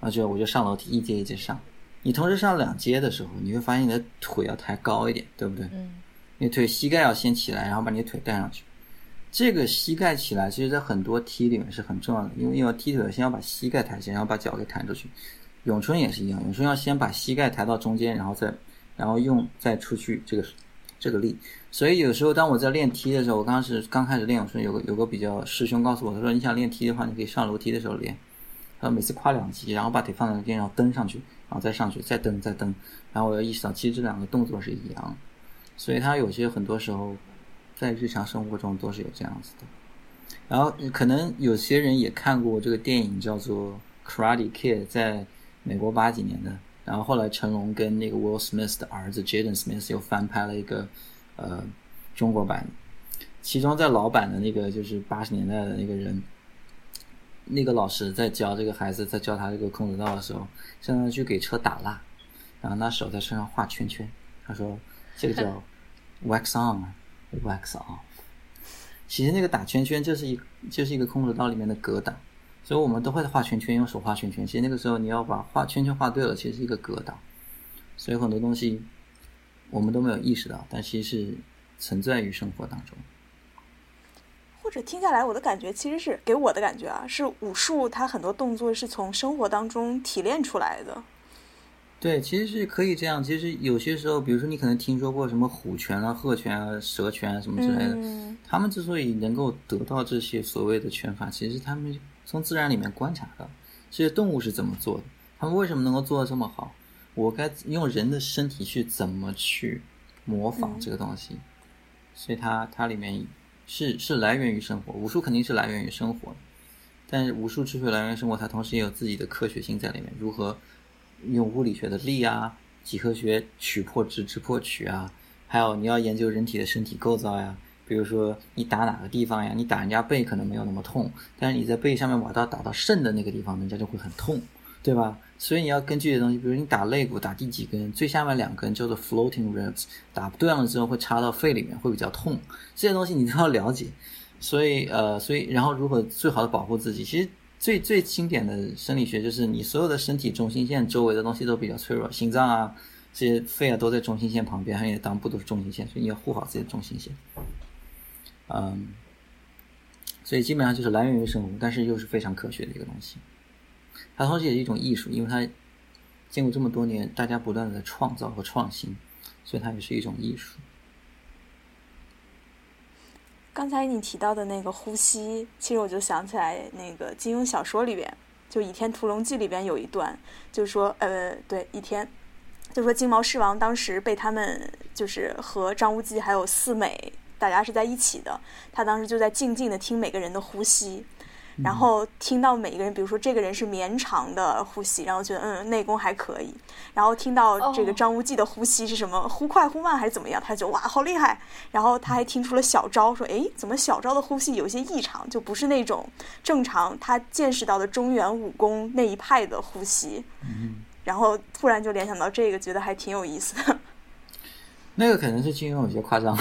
啊，就我就上楼梯一阶一阶上。你同时上两阶的时候，你会发现你的腿要抬高一点，对不对？嗯。你腿膝盖要先起来，然后把你的腿带上去。这个膝盖起来，其实在很多踢里面是很重要的，因为要踢腿，先要把膝盖抬起来，然后把脚给弹出去。咏春也是一样，咏春要先把膝盖抬到中间，然后再，然后用再出去这个这个力。所以有时候当我在练踢的时候，我刚是刚开始练咏春，有个有个比较师兄告诉我，他说你想练踢的话，你可以上楼梯的时候练。他说每次跨两级，然后把腿放在那边，然后蹬上去，然后再上去，再蹬再蹬。然后我要意识到，其实这两个动作是一样。所以他有些很多时候在日常生活中都是有这样子的。然后可能有些人也看过这个电影，叫做《Karate Kid》在。美国八几年的，然后后来成龙跟那个 Will Smith 的儿子 Jaden Smith 又翻拍了一个呃中国版，其中在老版的那个就是八十年代的那个人，那个老师在教这个孩子在教他这个空手道的时候，相当于去给车打蜡，然后拿手在身上画圈圈，他说这个叫 wax on wax off，其实那个打圈圈就是一就是一个空手道里面的格挡。所以我们都会画圈圈，用手画圈圈。其实那个时候你要把画圈圈画对了，其实是一个格挡。所以很多东西我们都没有意识到，但其实是存在于生活当中。或者听下来，我的感觉其实是给我的感觉啊，是武术它很多动作是从生活当中提炼出来的。对，其实是可以这样。其实有些时候，比如说你可能听说过什么虎拳啊、鹤拳啊、蛇拳啊什么之类的，他们之所以能够得到这些所谓的拳法，其实他们。从自然里面观察到这些动物是怎么做的，他们为什么能够做的这么好？我该用人的身体去怎么去模仿这个东西？所以它它里面是是来源于生活，武术肯定是来源于生活，但是武术之所以来源于生活，它同时也有自己的科学性在里面。如何用物理学的力啊，几何学取破直，直破取啊，还有你要研究人体的身体构造呀。比如说你打哪个地方呀？你打人家背可能没有那么痛，但是你在背上面把刀打到肾的那个地方，人家就会很痛，对吧？所以你要根据的东西，比如你打肋骨打第几根，最下面两根叫做 floating ribs，打不断了之后会插到肺里面，会比较痛。这些东西你都要了解。所以呃，所以然后如何最好的保护自己？其实最最经典的生理学就是你所有的身体中心线周围的东西都比较脆弱，心脏啊这些肺啊都在中心线旁边，还有你的裆部都是中心线，所以你要护好自己的中心线。嗯，所以基本上就是来源于生物，但是又是非常科学的一个东西。它同时也是一种艺术，因为它经过这么多年，大家不断的创造和创新，所以它也是一种艺术。刚才你提到的那个呼吸，其实我就想起来那个金庸小说里边，就《倚天屠龙记》里边有一段，就是说，呃，对，倚天，就说金毛狮王当时被他们就是和张无忌还有四美，大家是在一起的，他当时就在静静的听每个人的呼吸。然后听到每一个人，比如说这个人是绵长的呼吸，然后觉得嗯内功还可以。然后听到这个张无忌的呼吸是什么忽快忽慢还是怎么样，他就哇好厉害。然后他还听出了小昭说哎怎么小昭的呼吸有一些异常，就不是那种正常他见识到的中原武功那一派的呼吸。然后突然就联想到这个，觉得还挺有意思的。那个可能是金庸有些夸张，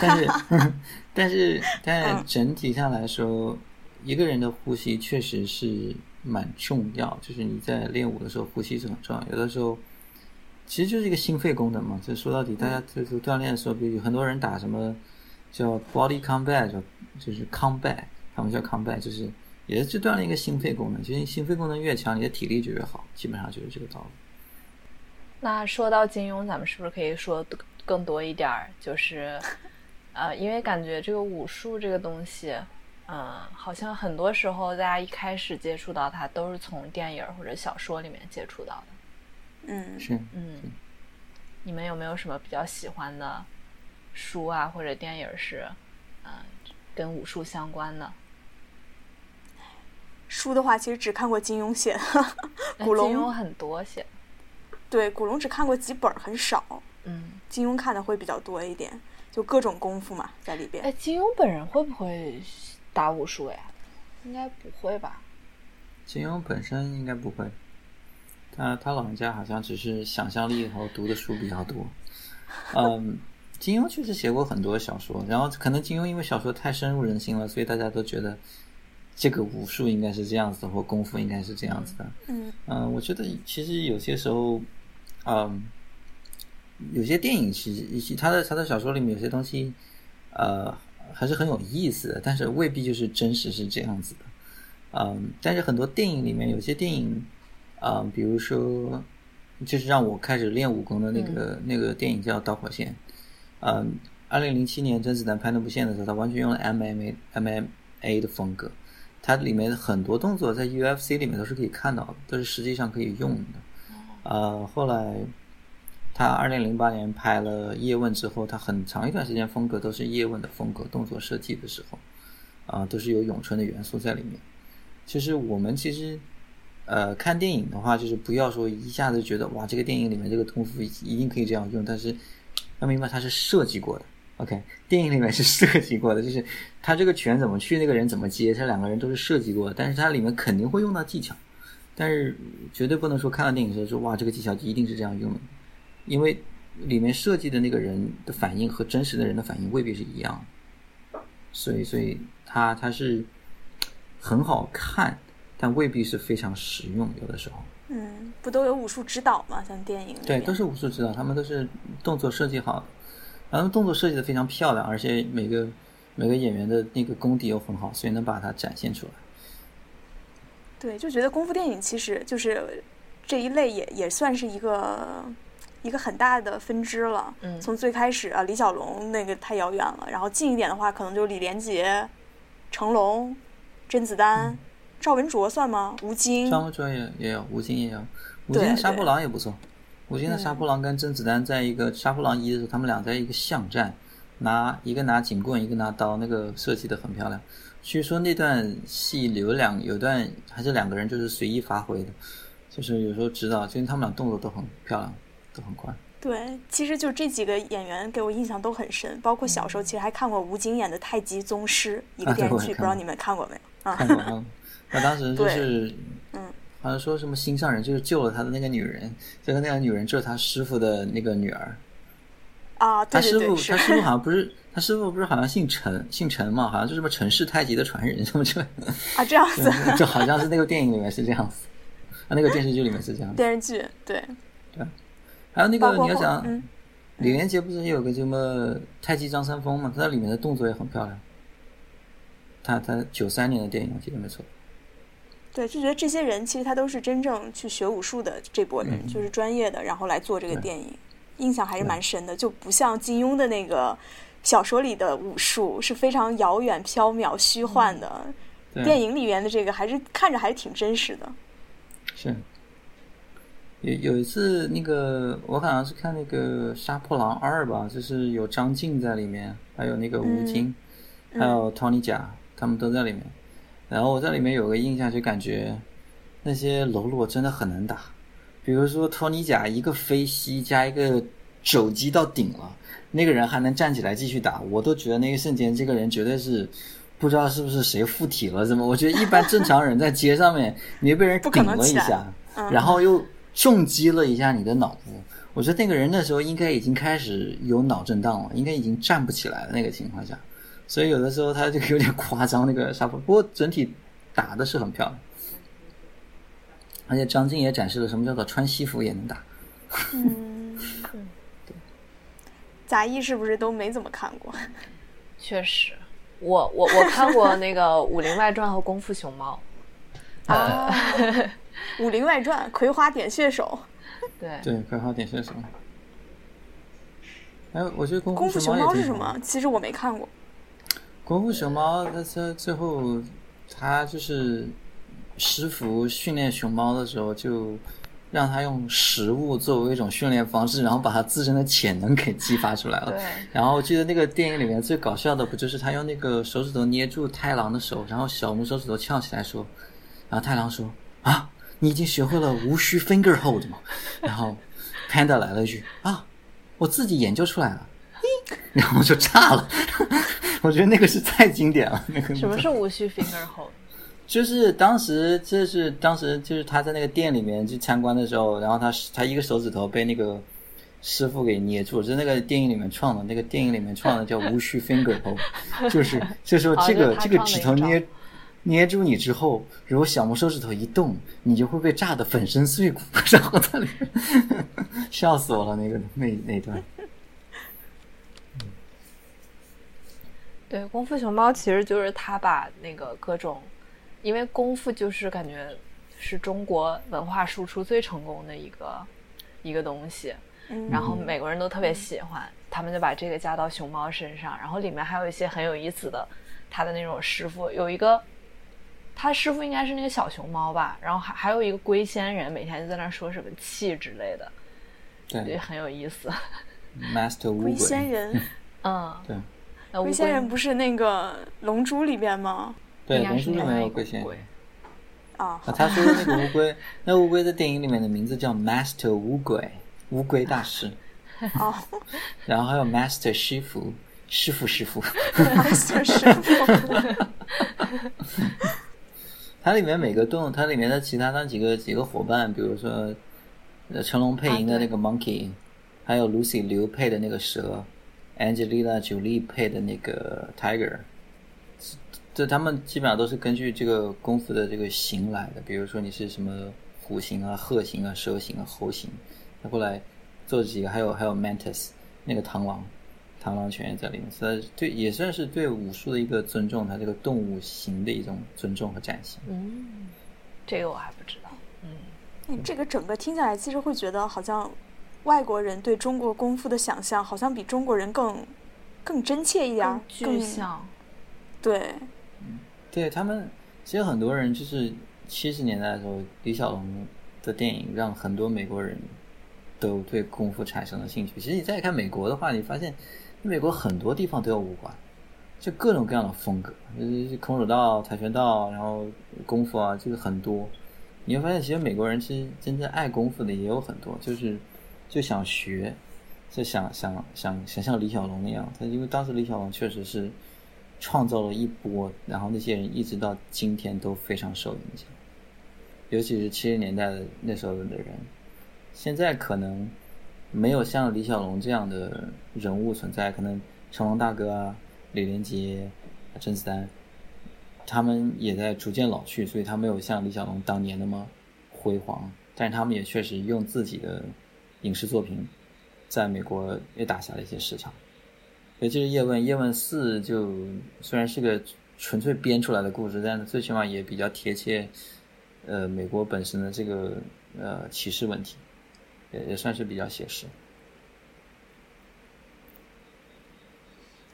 但是 但是 但是整体上来说。一个人的呼吸确实是蛮重要，就是你在练舞的时候，呼吸是很重要。有的时候，其实就是一个心肺功能嘛。就说到底，大家就是锻炼的时候，比如很多人打什么叫 body combat，叫就是 combat，他们叫 combat，就是也是锻炼一个心肺功能。其实心肺功能越强，你的体力就越好，基本上就是这个道理。那说到金庸，咱们是不是可以说更多一点儿？就是呃，因为感觉这个武术这个东西。嗯，好像很多时候大家一开始接触到它，都是从电影或者小说里面接触到的。嗯，是，嗯，你们有没有什么比较喜欢的书啊，或者电影是，嗯，跟武术相关的？书的话，其实只看过金庸写的《古龙》，金庸很多写。对，古龙只看过几本，很少。嗯，金庸看的会比较多一点，就各种功夫嘛，在里边。哎，金庸本人会不会？打武术呀？应该不会吧？金庸本身应该不会，他他老人家好像只是想象力和读的书比较多。嗯，金庸确实写过很多小说，然后可能金庸因为小说太深入人心了，所以大家都觉得这个武术应该是这样子，或功夫应该是这样子的。嗯嗯，我觉得其实有些时候，嗯，有些电影其实以及他的他的小说里面有些东西，呃。还是很有意思的，但是未必就是真实是这样子的，嗯，但是很多电影里面有些电影，啊，比如说，就是让我开始练武功的那个那个电影叫《导火线》，嗯，二零零七年甄子丹拍那部线的时候，他完全用了 MMA MMA 的风格，它里面很多动作在 UFC 里面都是可以看到的，都是实际上可以用的，呃，后来。他二零零八年拍了叶问之后，他很长一段时间风格都是叶问的风格，动作设计的时候，啊，都是有咏春的元素在里面。其实我们其实，呃，看电影的话，就是不要说一下子觉得哇，这个电影里面这个功夫一定可以这样用，但是要明白它是设计过的。OK，电影里面是设计过的，就是他这个拳怎么去，那个人怎么接，他两个人都是设计过的，但是它里面肯定会用到技巧，但是绝对不能说看到电影的时候说哇，这个技巧一定是这样用的。因为里面设计的那个人的反应和真实的人的反应未必是一样，所以，所以他他是很好看，但未必是非常实用。有的时候，嗯，不都有武术指导吗？像电影对，都是武术指导，他们都是动作设计好的，然后动作设计的非常漂亮，而且每个每个演员的那个功底又很好，所以能把它展现出来。对，就觉得功夫电影其实就是这一类，也也算是一个。一个很大的分支了，嗯，从最开始啊，李小龙那个太遥远了，然后近一点的话，可能就李连杰、成龙、甄子丹、赵文卓算吗？吴京，赵文卓也也有，吴京也有，吴京的杀破狼也不错。吴京的杀破狼跟甄子丹在一个杀破狼一的时候，他们俩在一个巷战，拿一个拿警棍，一个拿刀，那个设计的很漂亮。据说那段戏有两有段还是两个人就是随意发挥的，就是有时候指导，其实他们俩动作都很漂亮。都很快。对，其实就这几个演员给我印象都很深，包括小时候其实还看过吴京演的《太极宗师》一个电视剧，不知道你们看过没有？看过。嗯，他当时就是，嗯，好像说什么心上人，就是救了他的那个女人，这个那个女人就是他师傅的那个女儿。啊，他师傅，他师傅好像 不是，他师傅不是好像姓陈，姓陈嘛，好像就什么陈氏太极的传人什么之类的。啊，这样子，就好像是那个电影里面是这样子，啊，那个电视剧里面是这样。电视剧，对。对。还有那个你要想，李连杰不是有个什么太极张三丰嘛？他在里面的动作也很漂亮。他他九三年的电影我记得没错。对，就觉得这些人其实他都是真正去学武术的这波人，就是专业的，然后来做这个电影，印象还是蛮深的。就不像金庸的那个小说里的武术是非常遥远、缥缈、虚幻的，对电影里面的这个还是看着还是挺真实的。是。有有一次，那个我好像是看那个《杀破狼二》吧，就是有张晋在里面，还有那个吴京，嗯还有 Tony 贾，他们都在里面。然后我在里面有个印象，就感觉那些喽啰真的很难打。比如说托尼贾一个飞膝加一个肘击到顶了，那个人还能站起来继续打，我都觉得那一瞬间这个人绝对是不知道是不是谁附体了，怎么？我觉得一般正常人在街上面，你被人顶了一下，嗯然后又重击了一下你的脑部，我觉得那个人那时候应该已经开始有脑震荡了，应该已经站不起来了那个情况下，所以有的时候他就有点夸张那个杀破，不过整体打的是很漂亮。而且张晋也展示了什么叫做穿西服也能打。嗯，对杂役是不是都没怎么看过？确实，我我我看过那个《武林外传》和《功夫熊猫啊，《武林外传》葵花点穴手，》，对，对，葵花点穴手。哎，我觉得功功夫熊猫是什么？其实我没看过。功夫熊猫，它它最后，它就是师傅训练熊猫的时候，就让它用食物作为一种训练方式，然后把它自身的潜能给激发出来了。对然后我记得那个电影里面最搞笑的不就是他用那个手指头捏住太郎的手，然后小拇手指头翘起来说，然后太郎说啊，你已经学会了无需 finger hold 吗？然后 Panda 来了一句啊，我自己研究出来了。然后就炸了，我觉得那个是太经典了。那个什么是无需 finger hold？就是当时，这是当时就是他在那个店里面去参观的时候，然后他他一个手指头被那个师傅给捏住，就是那个电影里面创的，那个电影里面创的叫无需 finger hold，就是就说这个、这个指头捏捏住你之后，如果小拇手指头一动，你就会被炸得粉身碎骨，然后他里面笑死我了，那个那那段。对，功夫熊猫其实就是他把那个各种，因为功夫就是感觉是中国文化输出最成功的一个一个东西，嗯然后美国人都特别喜欢，他们就把这个加到熊猫身上，然后里面还有一些很有意思的，他的那种师傅有一个，他师傅应该是那个小熊猫吧，然后还还有一个龟仙人，每天就在那说什么气之类的，也对很有意思。，Master 乌 龟仙，人，嗯，对那龟龟仙人不是那个《龙珠》里边吗？对，龙珠里面有龟仙人。啊，啊，他说的那个乌龟，那乌龟在电影里面的名字叫 Master 乌龟，乌龟大师。哦，然后还有 Master 师傅，师傅师傅。就是师傅，它里面每个动物，它里面的其他那几个几个伙伴，比如说，呃，成龙配音的那个 Monkey，、还有 Lucy 刘配的那个蛇，Angelina Jolie 配的那个 Tiger，这他们基本上都是根据这个功夫的这个形来的。比如说你是什么虎形啊、鹤形啊、蛇形啊、猴形，他过来做几个，还有还有 Mantis 那个螳螂，螳螂拳也在里面，所以对也算是对武术的一个尊重，它这个动物形的一种尊重和展现。嗯，这个我还不知道。嗯，哎这个整个听下来，其实会觉得好像外国人对中国功夫的想象，好像比中国人更更真切一点，更具象。对，对他们，其实很多人就是七十年代的时候，李小龙的电影让很多美国人都对功夫产生了兴趣。其实你再看美国的话，你发现美国很多地方都有武馆，就各种各样的风格，就是空手道、跆拳道，然后功夫啊，就是很多。你会发现，其实美国人其实真正爱功夫的也有很多，就是就想学，就想想想想像李小龙那样。他因为当时李小龙确实是创造了一波，然后那些人一直到今天都非常受影响，尤其是七十年代的那时候的人，现在可能没有像李小龙这样的人物存在，可能成龙大哥啊、李连杰、甄子丹，他们也在逐渐老去，所以他没有像李小龙当年那么辉煌，但是他们也确实用自己的影视作品在美国也打下了一些市场。尤其是叶问，叶问四就虽然是个纯粹编出来的故事，但最起码也比较贴切，呃，美国本身的这个呃歧视问题，也也算是比较写实。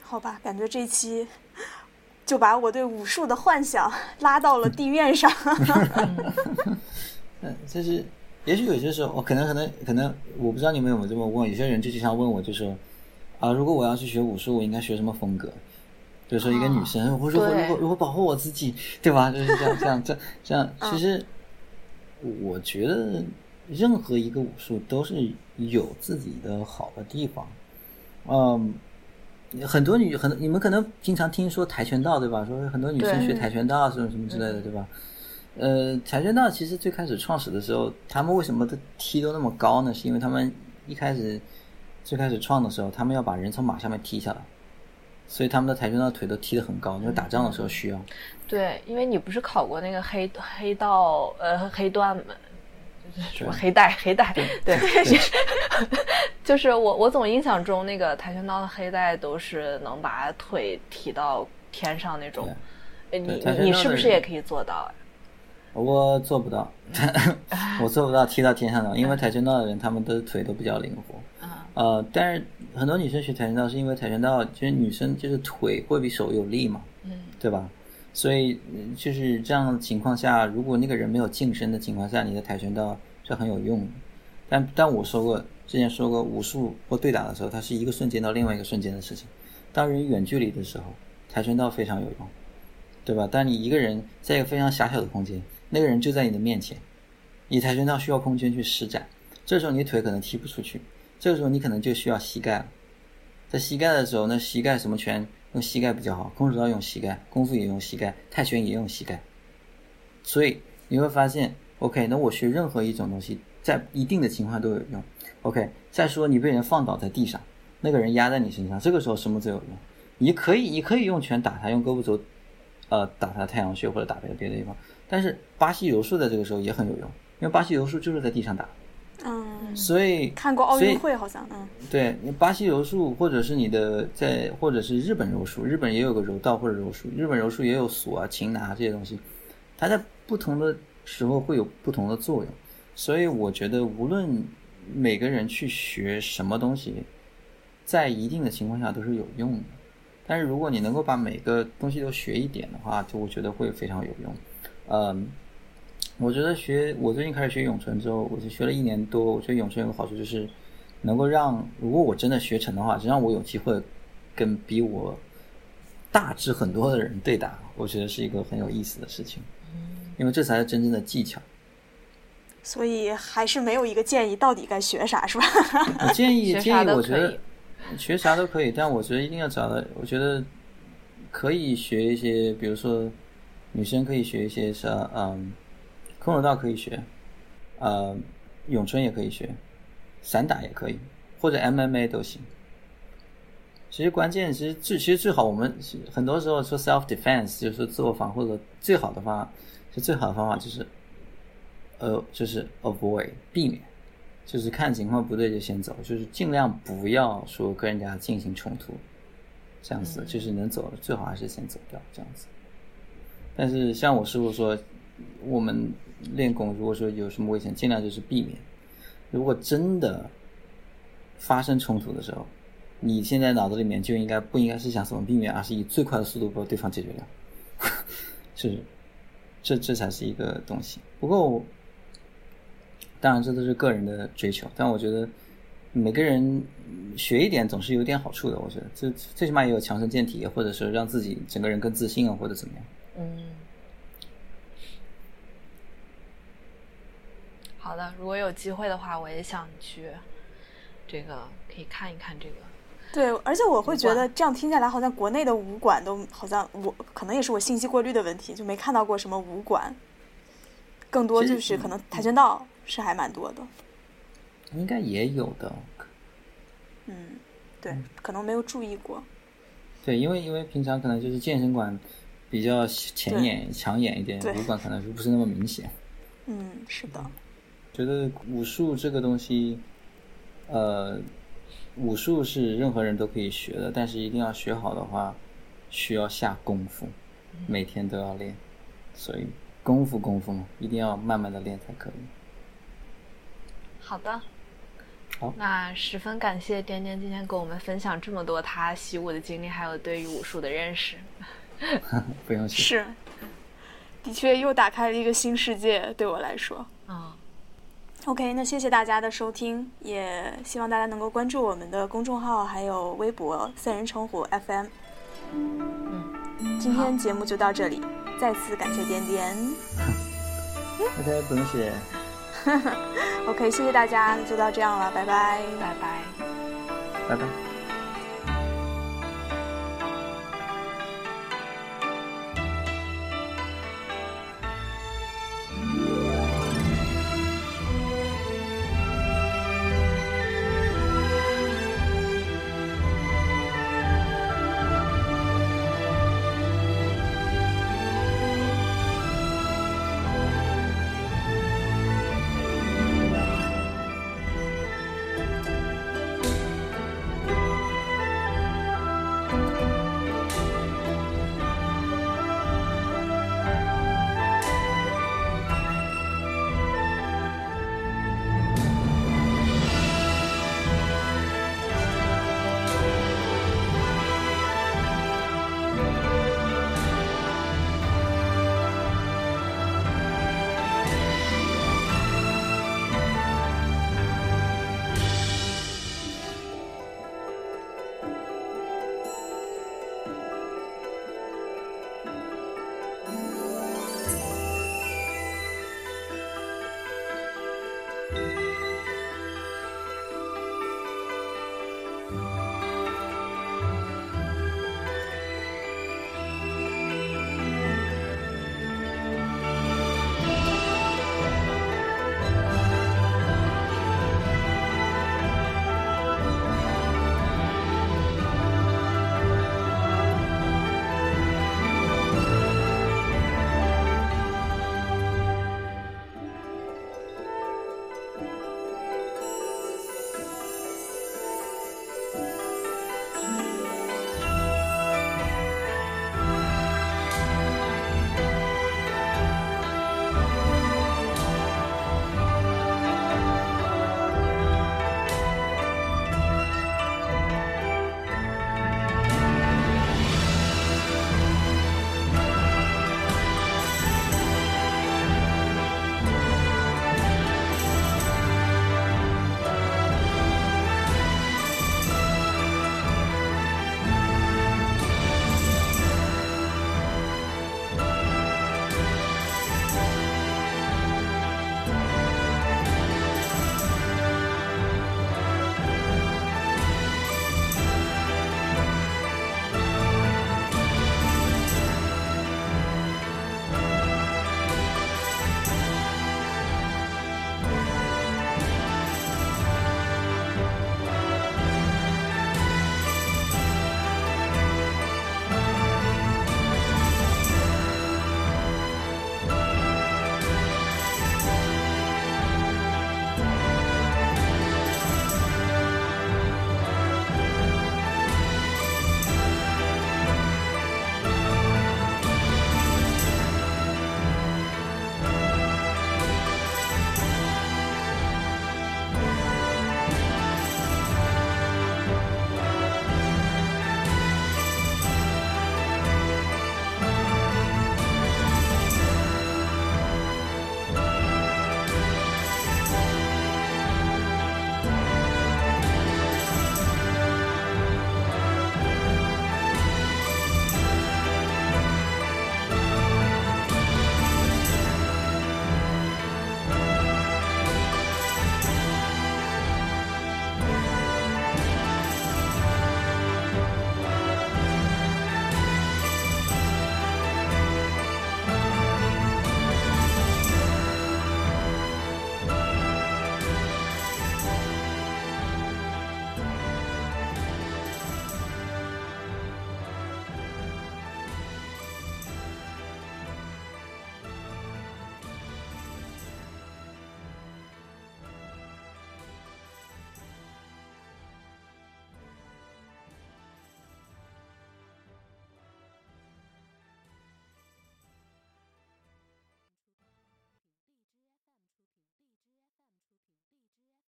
好吧，感觉这一期就把我对武术的幻想拉到了地面上。嗯，就是，也许有些时候，我可能可能可能，我不知道你们有没有这么问，有些人就经常问我，就说啊，如果我要去学武术，我应该学什么风格？比如说一个女生，我如果如果如果保护我自己，对吧？就是这样这样这样这样。其实，我觉得任何一个武术都是有自己的好的地方。嗯，很多女很你们可能经常听说跆拳道，对吧？说很多女生学跆拳道什么什么之类的，对吧？呃，跆拳道其实最开始创始的时候，他们为什么都踢都那么高呢？是因为他们一开始最开始创的时候，他们要把人从马上面踢下来。所以他们的跆拳道腿都踢得很高，因为打仗的时候需要。对，因为你不是考过那个黑黑道呃黑段吗？什么黑带黑带？对，就是我我总印象中那个跆拳道的黑带都是能把腿提到天上那种。你你是不是也可以做到？啊我做不到，我做不到踢到天上的，因为跆拳道的人他们的腿都比较灵活。呃，但是很多女生学跆拳道是因为跆拳道其实女生就是腿会比手有力嘛，嗯，对吧？所以就是这样的情况下，如果那个人没有近身的情况下，你的跆拳道是很有用的。但但我说过，之前说过，武术或对打的时候，它是一个瞬间到另外一个瞬间的事情。当人远距离的时候，跆拳道非常有用，对吧？但你一个人在一个非常狭小的空间，那个人就在你的面前，你跆拳道需要空间去施展，这时候你腿可能踢不出去。这个时候你可能就需要膝盖了，在膝盖的时候，那膝盖什么拳用膝盖比较好，空手道用膝盖，功夫也用膝盖，泰拳也用膝盖。所以你会发现，OK，那我学任何一种东西，在一定的情况都有用。OK，再说你被人放倒在地上，那个人压在你身上，这个时候什么最有用？你可以，你可以用拳打他，用胳膊肘，呃，打他太阳穴或者打别的别的地方。但是巴西柔术在这个时候也很有用，因为巴西柔术就是在地上打。嗯，所以看过奥运会好像，嗯，对，你巴西柔术或者是你的在或者是日本柔术，日本也有个柔道或者柔术，日本柔术也有锁啊、擒拿这些东西，它在不同的时候会有不同的作用，所以我觉得无论每个人去学什么东西，在一定的情况下都是有用的，但是如果你能够把每个东西都学一点的话，就我觉得会非常有用，嗯。我觉得学我最近开始学咏春之后，我就学了一年多。我觉得咏春有个好处就是，能够让如果我真的学成的话，只让我有机会跟比我大致很多的人对打，我觉得是一个很有意思的事情。因为这才是真正的技巧。所以还是没有一个建议，到底该学啥是吧？我建议 建议，我觉得学啥都可以，但我觉得一定要找到。我觉得可以学一些，比如说女生可以学一些啥，嗯。空手道可以学，呃，咏春也可以学，散打也可以，或者 MMA 都行。其实关键，其实最其实最好，我们很多时候说 self defense 就是自我防护的最好的方法，是最好的方法就是，呃，就是 avoid 避免，就是看情况不对就先走，就是尽量不要说跟人家进行冲突，这样子就是能走最好还是先走掉这样子。但是像我师傅说，我们。练功，如果说有什么危险，尽量就是避免。如果真的发生冲突的时候，你现在脑子里面就应该不应该是想怎么避免，而是以最快的速度把对方解决掉。是，这这才是一个东西。不过，当然这都是个人的追求，但我觉得每个人学一点总是有点好处的。我觉得这最起码也有强身健体，或者是让自己整个人更自信啊，或者怎么样。嗯。好的，如果有机会的话，我也想去，这个可以看一看这个。对，而且我会觉得这样听下来，好像国内的武馆都好像我可能也是我信息过滤的问题，就没看到过什么武馆。更多就是可能跆拳道是还蛮多的。应该也有的。嗯，对，可能没有注意过。对，因为因为平常可能就是健身馆比较显眼、抢眼一点，武馆可能是不是那么明显。嗯，是的。觉得武术这个东西，呃，武术是任何人都可以学的，但是一定要学好的话，需要下功夫，每天都要练，所以功夫功夫嘛，一定要慢慢的练才可以。好的，好，那十分感谢颠颠今天跟我们分享这么多他习武的经历，还有对于武术的认识。不用谢。是，的确又打开了一个新世界，对我来说。嗯，OK，那谢谢大家的收听，也希望大家能够关注我们的公众号还有微博“三人成虎 FM”。嗯，今天节目就到这里，再次感谢点点。OK，不用谢。OK，谢谢大家，那就到这样了，拜拜。拜拜。拜拜。